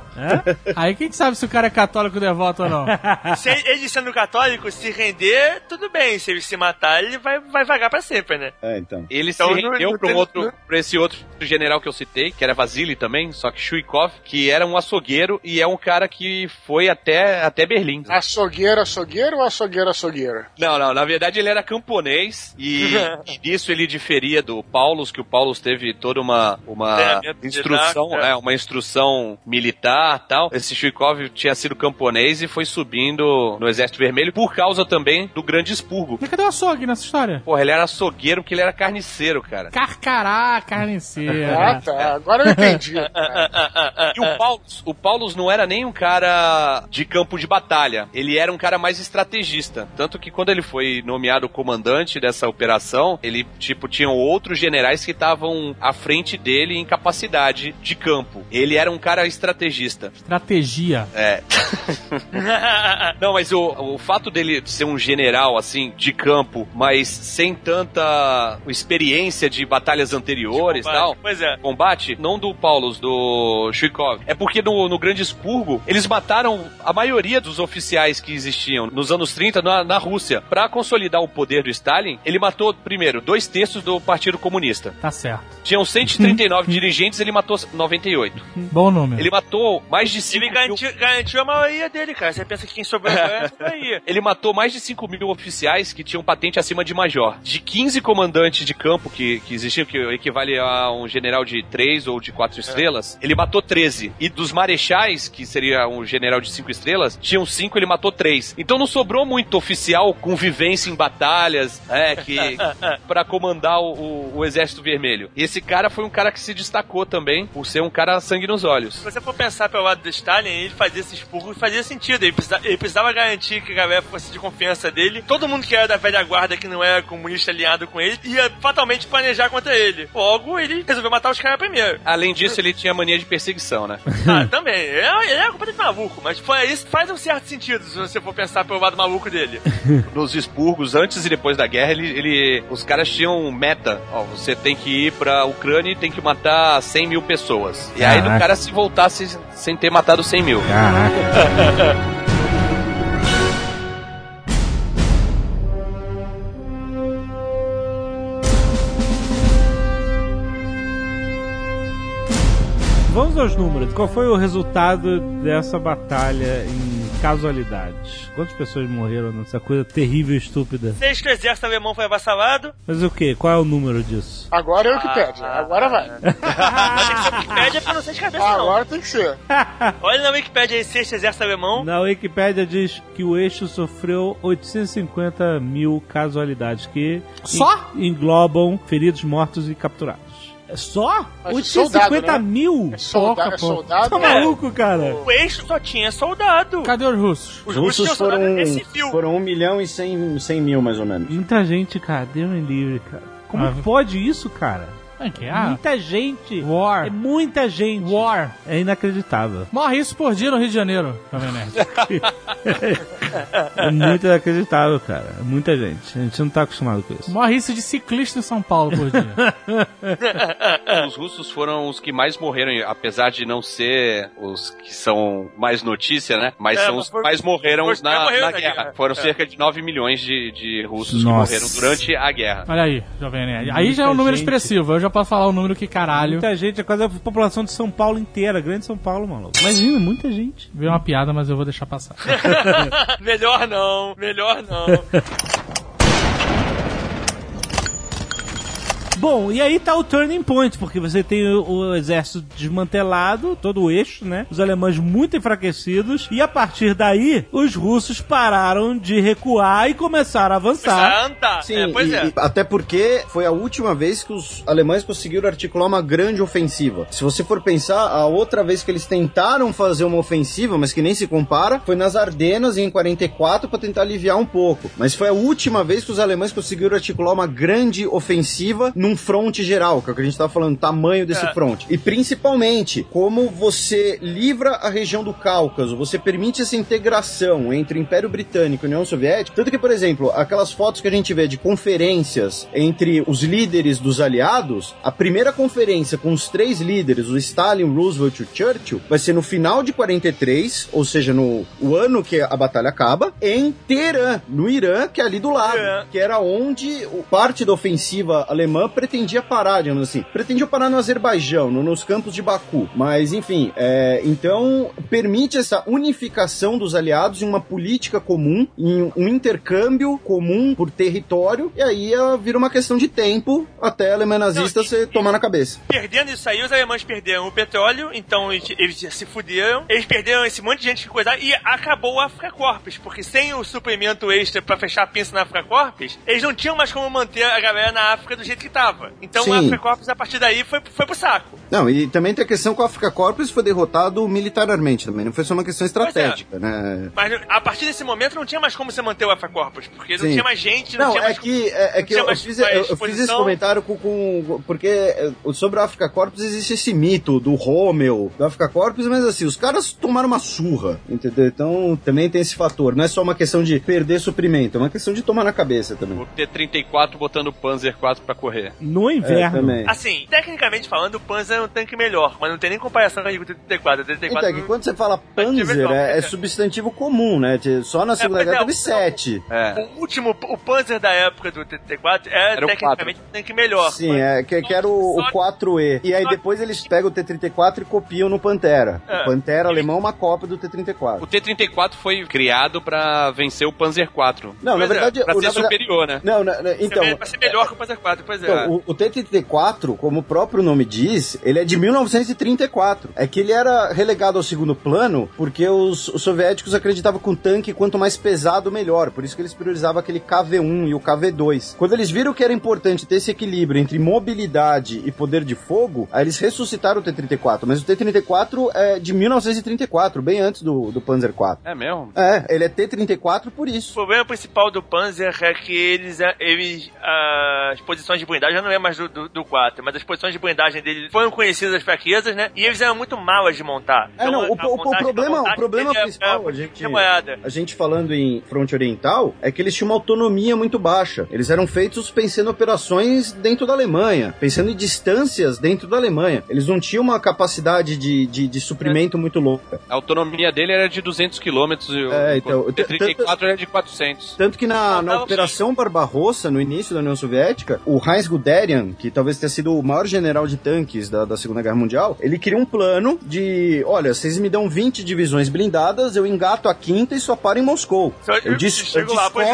Aí que a gente sabe se o cara é católico devoto ou não. Se ele sendo católico, se render, tudo bem. Se ele se matar, ele vai, vai vagar pra sempre, né? É, então. Ele Então, se rendeu não pra, um outro, pra esse outro general que eu citei, que era Vasily também, só que Shuikov, que era um açougueiro e é um cara que foi até, até Berlim. Açougueiro, açougueiro ou açougueiro, açougueiro? Não, não, na verdade ele era camponês e, e nisso ele diferia do Paulus, que o Paulus teve toda uma, uma Treinamento instrução, é. é, uma instrução militar tal. Esse Shuikov tinha sido camponês e foi subindo no Exército Vermelho por causa também do grande expurgo. Mas cadê o açougue nessa história? Porra, ele era açougueiro porque ele era carniceiro, cara. Carcará, Ah, carniceira. tá. Agora eu entendi. E o Paulus, o Paulus não era nem um cara de campo de batalha. Ele era um cara mais estrategista. Tanto que quando ele foi nomeado comandante dessa operação, ele, tipo, tinham outros generais que estavam à frente dele em capacidade de campo. Ele era um cara estrategista. Estratégia. É. Não, mas o, o fato dele ser um general, assim, de campo, mas sem tanta experiência de batalhas anteriores e tal, Pois é. combate, não do Paulus, do Chuikov. É porque no, no Grande Expurgo, eles mataram a maioria dos oficiais que existiam nos anos 30 na, na Rússia. Pra consolidar o poder do Stalin, ele matou, primeiro, dois terços do Partido Comunista. Tá certo. Tinham 139 dirigentes, ele matou 98. Bom número. Ele matou mais de 5 Ele mil... garantiu, garantiu a maioria dele, cara. Você pensa que quem sobreviveu é essa daí. Ele matou mais de 5 mil oficiais que tinham patente acima de major. De 15 comandantes de campo que, que existiam, que equivale a um general de 3 ou de 4 estrelas, ele matou 13. E dos marechais, que seria um general de 5 estrelas, tinham 5, ele matou 3. Então não sobrou muito oficial com vivência em batalhas, é, que para comandar o, o- o Exército Vermelho. E esse cara foi um cara que se destacou também por ser um cara sangue nos olhos. Se você for pensar pelo lado do Stalin, ele fazia esse expurgo e fazia sentido. Ele precisa- ele precisava garantir que a galera fosse de confiança dele. Todo mundo que era da velha guarda, que não era comunista alinhado com ele, ia fatalmente planejar contra ele. Logo, ele resolveu matar os caras primeiro. Além disso, ele tinha mania de perseguição, né? Ah, também. Ele é, ele é completamente maluco, mas foi isso faz um certo sentido se você for pensar pelo lado maluco dele. Nos expurgos, antes e depois da guerra, ele, ele- os caras tinham meta. Ó, você tem que ir pra Ucrânia e tem que matar 100 mil pessoas. E aí, o cara se voltasse sem ter matado 100 mil. Caraca. Vamos aos números. Qual foi o resultado dessa batalha em casualidades? Quantas pessoas morreram nessa coisa terrível e estúpida? Desde que o exército alemão foi avassalado, Mas o que? Qual é o número disso? Agora é o que pede. Agora vai. mas tem que ser Wikipédia pra não ser de cabeça, não. Agora tem que ser. Olha na Wikipédia aí, sexto exército alemão. Na Wikipédia diz que o eixo sofreu 850 mil casualidades, que Só? en- englobam feridos, mortos e capturados. É só? Mas 850 soldado, né? mil? É solda- Pouca, é soldado, Tá né? maluco, cara? O eixo só tinha soldado. Cadê os russos? Os Os russos soldado foram, é foram 1 milhão e 100, 100 mil, mais ou menos. Muita gente, cara. Deus me livre, cara. Como Ah, pode isso, cara? É ah, Muita gente. É War. muita gente. War. É inacreditável. Morre isso por dia no Rio de Janeiro, Jovem Nerd. É muito inacreditável, cara. É Muita gente. A gente não tá acostumado com isso. Morre isso de ciclista em São Paulo por dia. Os russos foram os que mais morreram, apesar de não ser os que são mais notícia, né? Mas É, são os que mais morreram na, na guerra. guerra. Foram É. cerca de 9 milhões de, de russos Nossa. que morreram durante a guerra. Olha aí, Jovem Nerd. Aí já é um número gente. expressivo. Eu já posso falar o número que caralho. Muita gente, é quase a população de São Paulo inteira, grande São Paulo, maluco. Imagina, muita gente. Veio uma piada, mas eu vou deixar passar. melhor não, melhor não. Bom, e aí tá o turning point, porque você tem o, o exército desmantelado, todo o eixo, né? Os alemães muito enfraquecidos, e a partir daí, os russos pararam de recuar e começaram a avançar. Santa! Sim, é, pois e- é. e até porque foi a última vez que os alemães conseguiram articular uma grande ofensiva. Se você for pensar, a outra vez que eles tentaram fazer uma ofensiva, mas que nem se compara, foi nas Ardenas em 44 para tentar aliviar um pouco. Mas foi a última vez que os alemães conseguiram articular uma grande ofensiva num fronte geral, que é o que a gente tava falando, tamanho desse É. fronte. E principalmente, como você livra a região do Cáucaso, você permite essa integração entre Império Britânico e União Soviética. Tanto que, por exemplo, aquelas fotos que a gente vê de conferências entre os líderes dos aliados, a primeira conferência com os três líderes, o Stalin, Roosevelt e o Churchill, vai ser no final de 43, ou seja, no o ano que a batalha acaba, em Teherã, no Irã, que é ali do lado, Teherã. que era onde parte da ofensiva alemã pretendia parar, digamos assim. Pretendia parar no Azerbaijão, no- nos campos de Baku. Mas, enfim, é, então permite essa unificação dos aliados em uma política comum, em um intercâmbio comum por território, e aí é, vira uma questão de tempo até a Alemanha nazista Não, e- se tomar na cabeça. Perdendo isso aí, os alemães perderam o petróleo, então eles, eles se fuderam. Eles perderam esse monte de gente que coisar e acabou o Africa Corps, porque sem o suplemento extra pra fechar a pinça na Africa Corps, eles não tinham mais como manter a galera na África do jeito que Então Sim. o Africa Corps, a partir daí, foi, foi pro saco. Não, e também tem a questão que o Africa Corps foi derrotado militarmente também, não foi só uma questão é. estratégica, né? Mas a partir desse momento não tinha mais como você manter o Africa Corps, porque não Sim. tinha mais gente, não, Não, tinha é mais que, é, é não que eu, mais- fiz, mais eu, eu fiz esse comentário com, com- Porque é, sobre o Africa Corps existe esse mito do Rommel, do Africa Corps, mas assim, os caras tomaram uma surra, entendeu? Então também tem esse fator. Não é só uma questão de perder suprimento, é uma questão de tomar na cabeça também. O T-34 botando o Panzer 4 pra correr. No É, inverno. também. Assim, tecnicamente falando, o Panzer é um tanque melhor, mas não tem nem comparação com o T-34. O T-34 Então, é que quando você fala Panzer, é, é substantivo comum, né? Só na Segunda mas Guerra é, teve o- sete. É. O último, o Panzer da época do T-34 era, Era o tecnicamente um tanque melhor. Sim, mas- é, que, que era o, o 4E. E aí depois eles pegam o T-34 e copiam no Pantera. É. O Pantera alemão é uma cópia do O T-34. T-34 foi criado pra vencer o Panzer 4. Não, na Pois é, verdade... Pra o- ser na verdade- superior, né? Não, na- na- então... Pra ser melhor que o Panzer 4, pois é. Então, o, o T-34, como o próprio nome diz, Ele é de 1934. É que ele era relegado ao segundo plano porque os, os soviéticos acreditavam que um tanque, quanto mais pesado, melhor. Por isso que eles priorizavam aquele KV-1 e o KV-2. Quando eles viram que era importante ter esse equilíbrio entre mobilidade e poder de fogo, aí eles ressuscitaram o T-34. Mas o T-34 é de 1934, bem antes do, do Panzer IV. É mesmo? É, ele é T-34 por O isso. problema principal do Panzer é que eles, eles as posições de blindagem, já não é mais do, do, do 4, mas as posições de blindagem dele foram conhecidas as fraquezas, né? E eles eram muito malas de montar. É, não, o, o- o problema, o montagem problema é- principal, é a gente, remoeda. a gente falando em fronte oriental, é que eles tinham uma autonomia muito baixa. Eles eram feitos pensando em operações dentro da Alemanha, pensando em distâncias dentro da Alemanha. Eles não tinham uma capacidade de, de, de suprimento muito louca. A autonomia dele era de 200 km e o É, então, o T-34 era de 400. Tanto que na, na Faltava Operação Barbarossa, no início da União Soviética, o Heinz Guderian, que talvez tenha sido o maior general de tanques da, da Segunda Guerra Mundial, ele queria um plano de: olha, vocês me dão 20 divisões blindadas, eu engato a quinta e só paro em Moscou. Eu, eu des, eu, lá, descolo,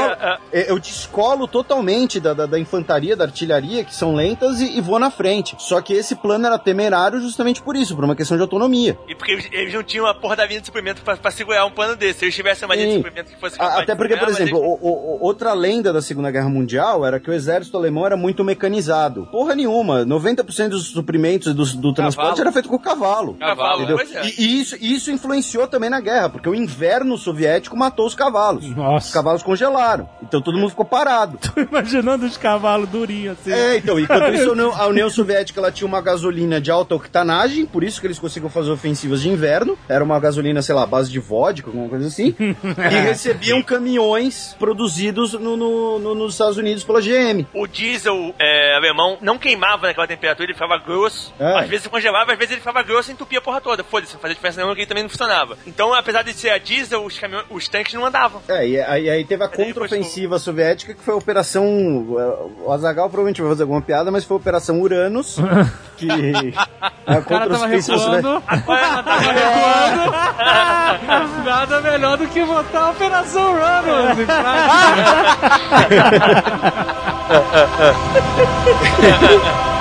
é, eu descolo totalmente da, da, da infantaria, da artilharia, que são lentas, e, e vou na frente. Só que esse plano era temerário justamente por isso, por uma questão de autonomia. E porque eles, eles não tinham a porra da linha de suprimento pra, pra segurar um plano desse. Se eles tivessem uma linha de suprimento que fosse A- Até porque, por exemplo, eles- o- o- outra lenda da Segunda Guerra Mundial era que o exército alemão era muito mecanizado. Porra nenhuma. 90% dos suprimentos do, do transporte era feito com cavalo. Cavalo, Entendeu? pois é. E, e isso, isso influenciou também na guerra, porque o inverno soviético matou os cavalos. Os Nossa. cavalos congelaram. Então todo mundo ficou parado. Tô imaginando os cavalos durinhos assim. É, então, enquanto isso, a União, Soviética ela tinha uma gasolina de alta octanagem, por isso que eles conseguiam fazer ofensivas de inverno. Era uma gasolina, sei lá, base de vodka, alguma coisa assim. e recebiam caminhões produzidos no- no- no- nos Estados Unidos pela GM. O diesel é, alemão não queimava naquela temperatura, ele ficava grosso. É. Às vezes congelava, às vezes ele ficava grosso e entupia a porra toda. Foda-se, não fazia diferença nenhuma que ele também não funcionava. Então, apesar de ser a diesel, os, caminhões, os tanques não andavam. É, e aí, aí teve a contraofensiva soviética, que foi a Operação. eh, O Azagal provavelmente vai fazer alguma piada, mas foi a Operação Uranus. que. a O cara tava recuando. Agora tá recuando. Nada melhor do que botar a Operação Runners em prática.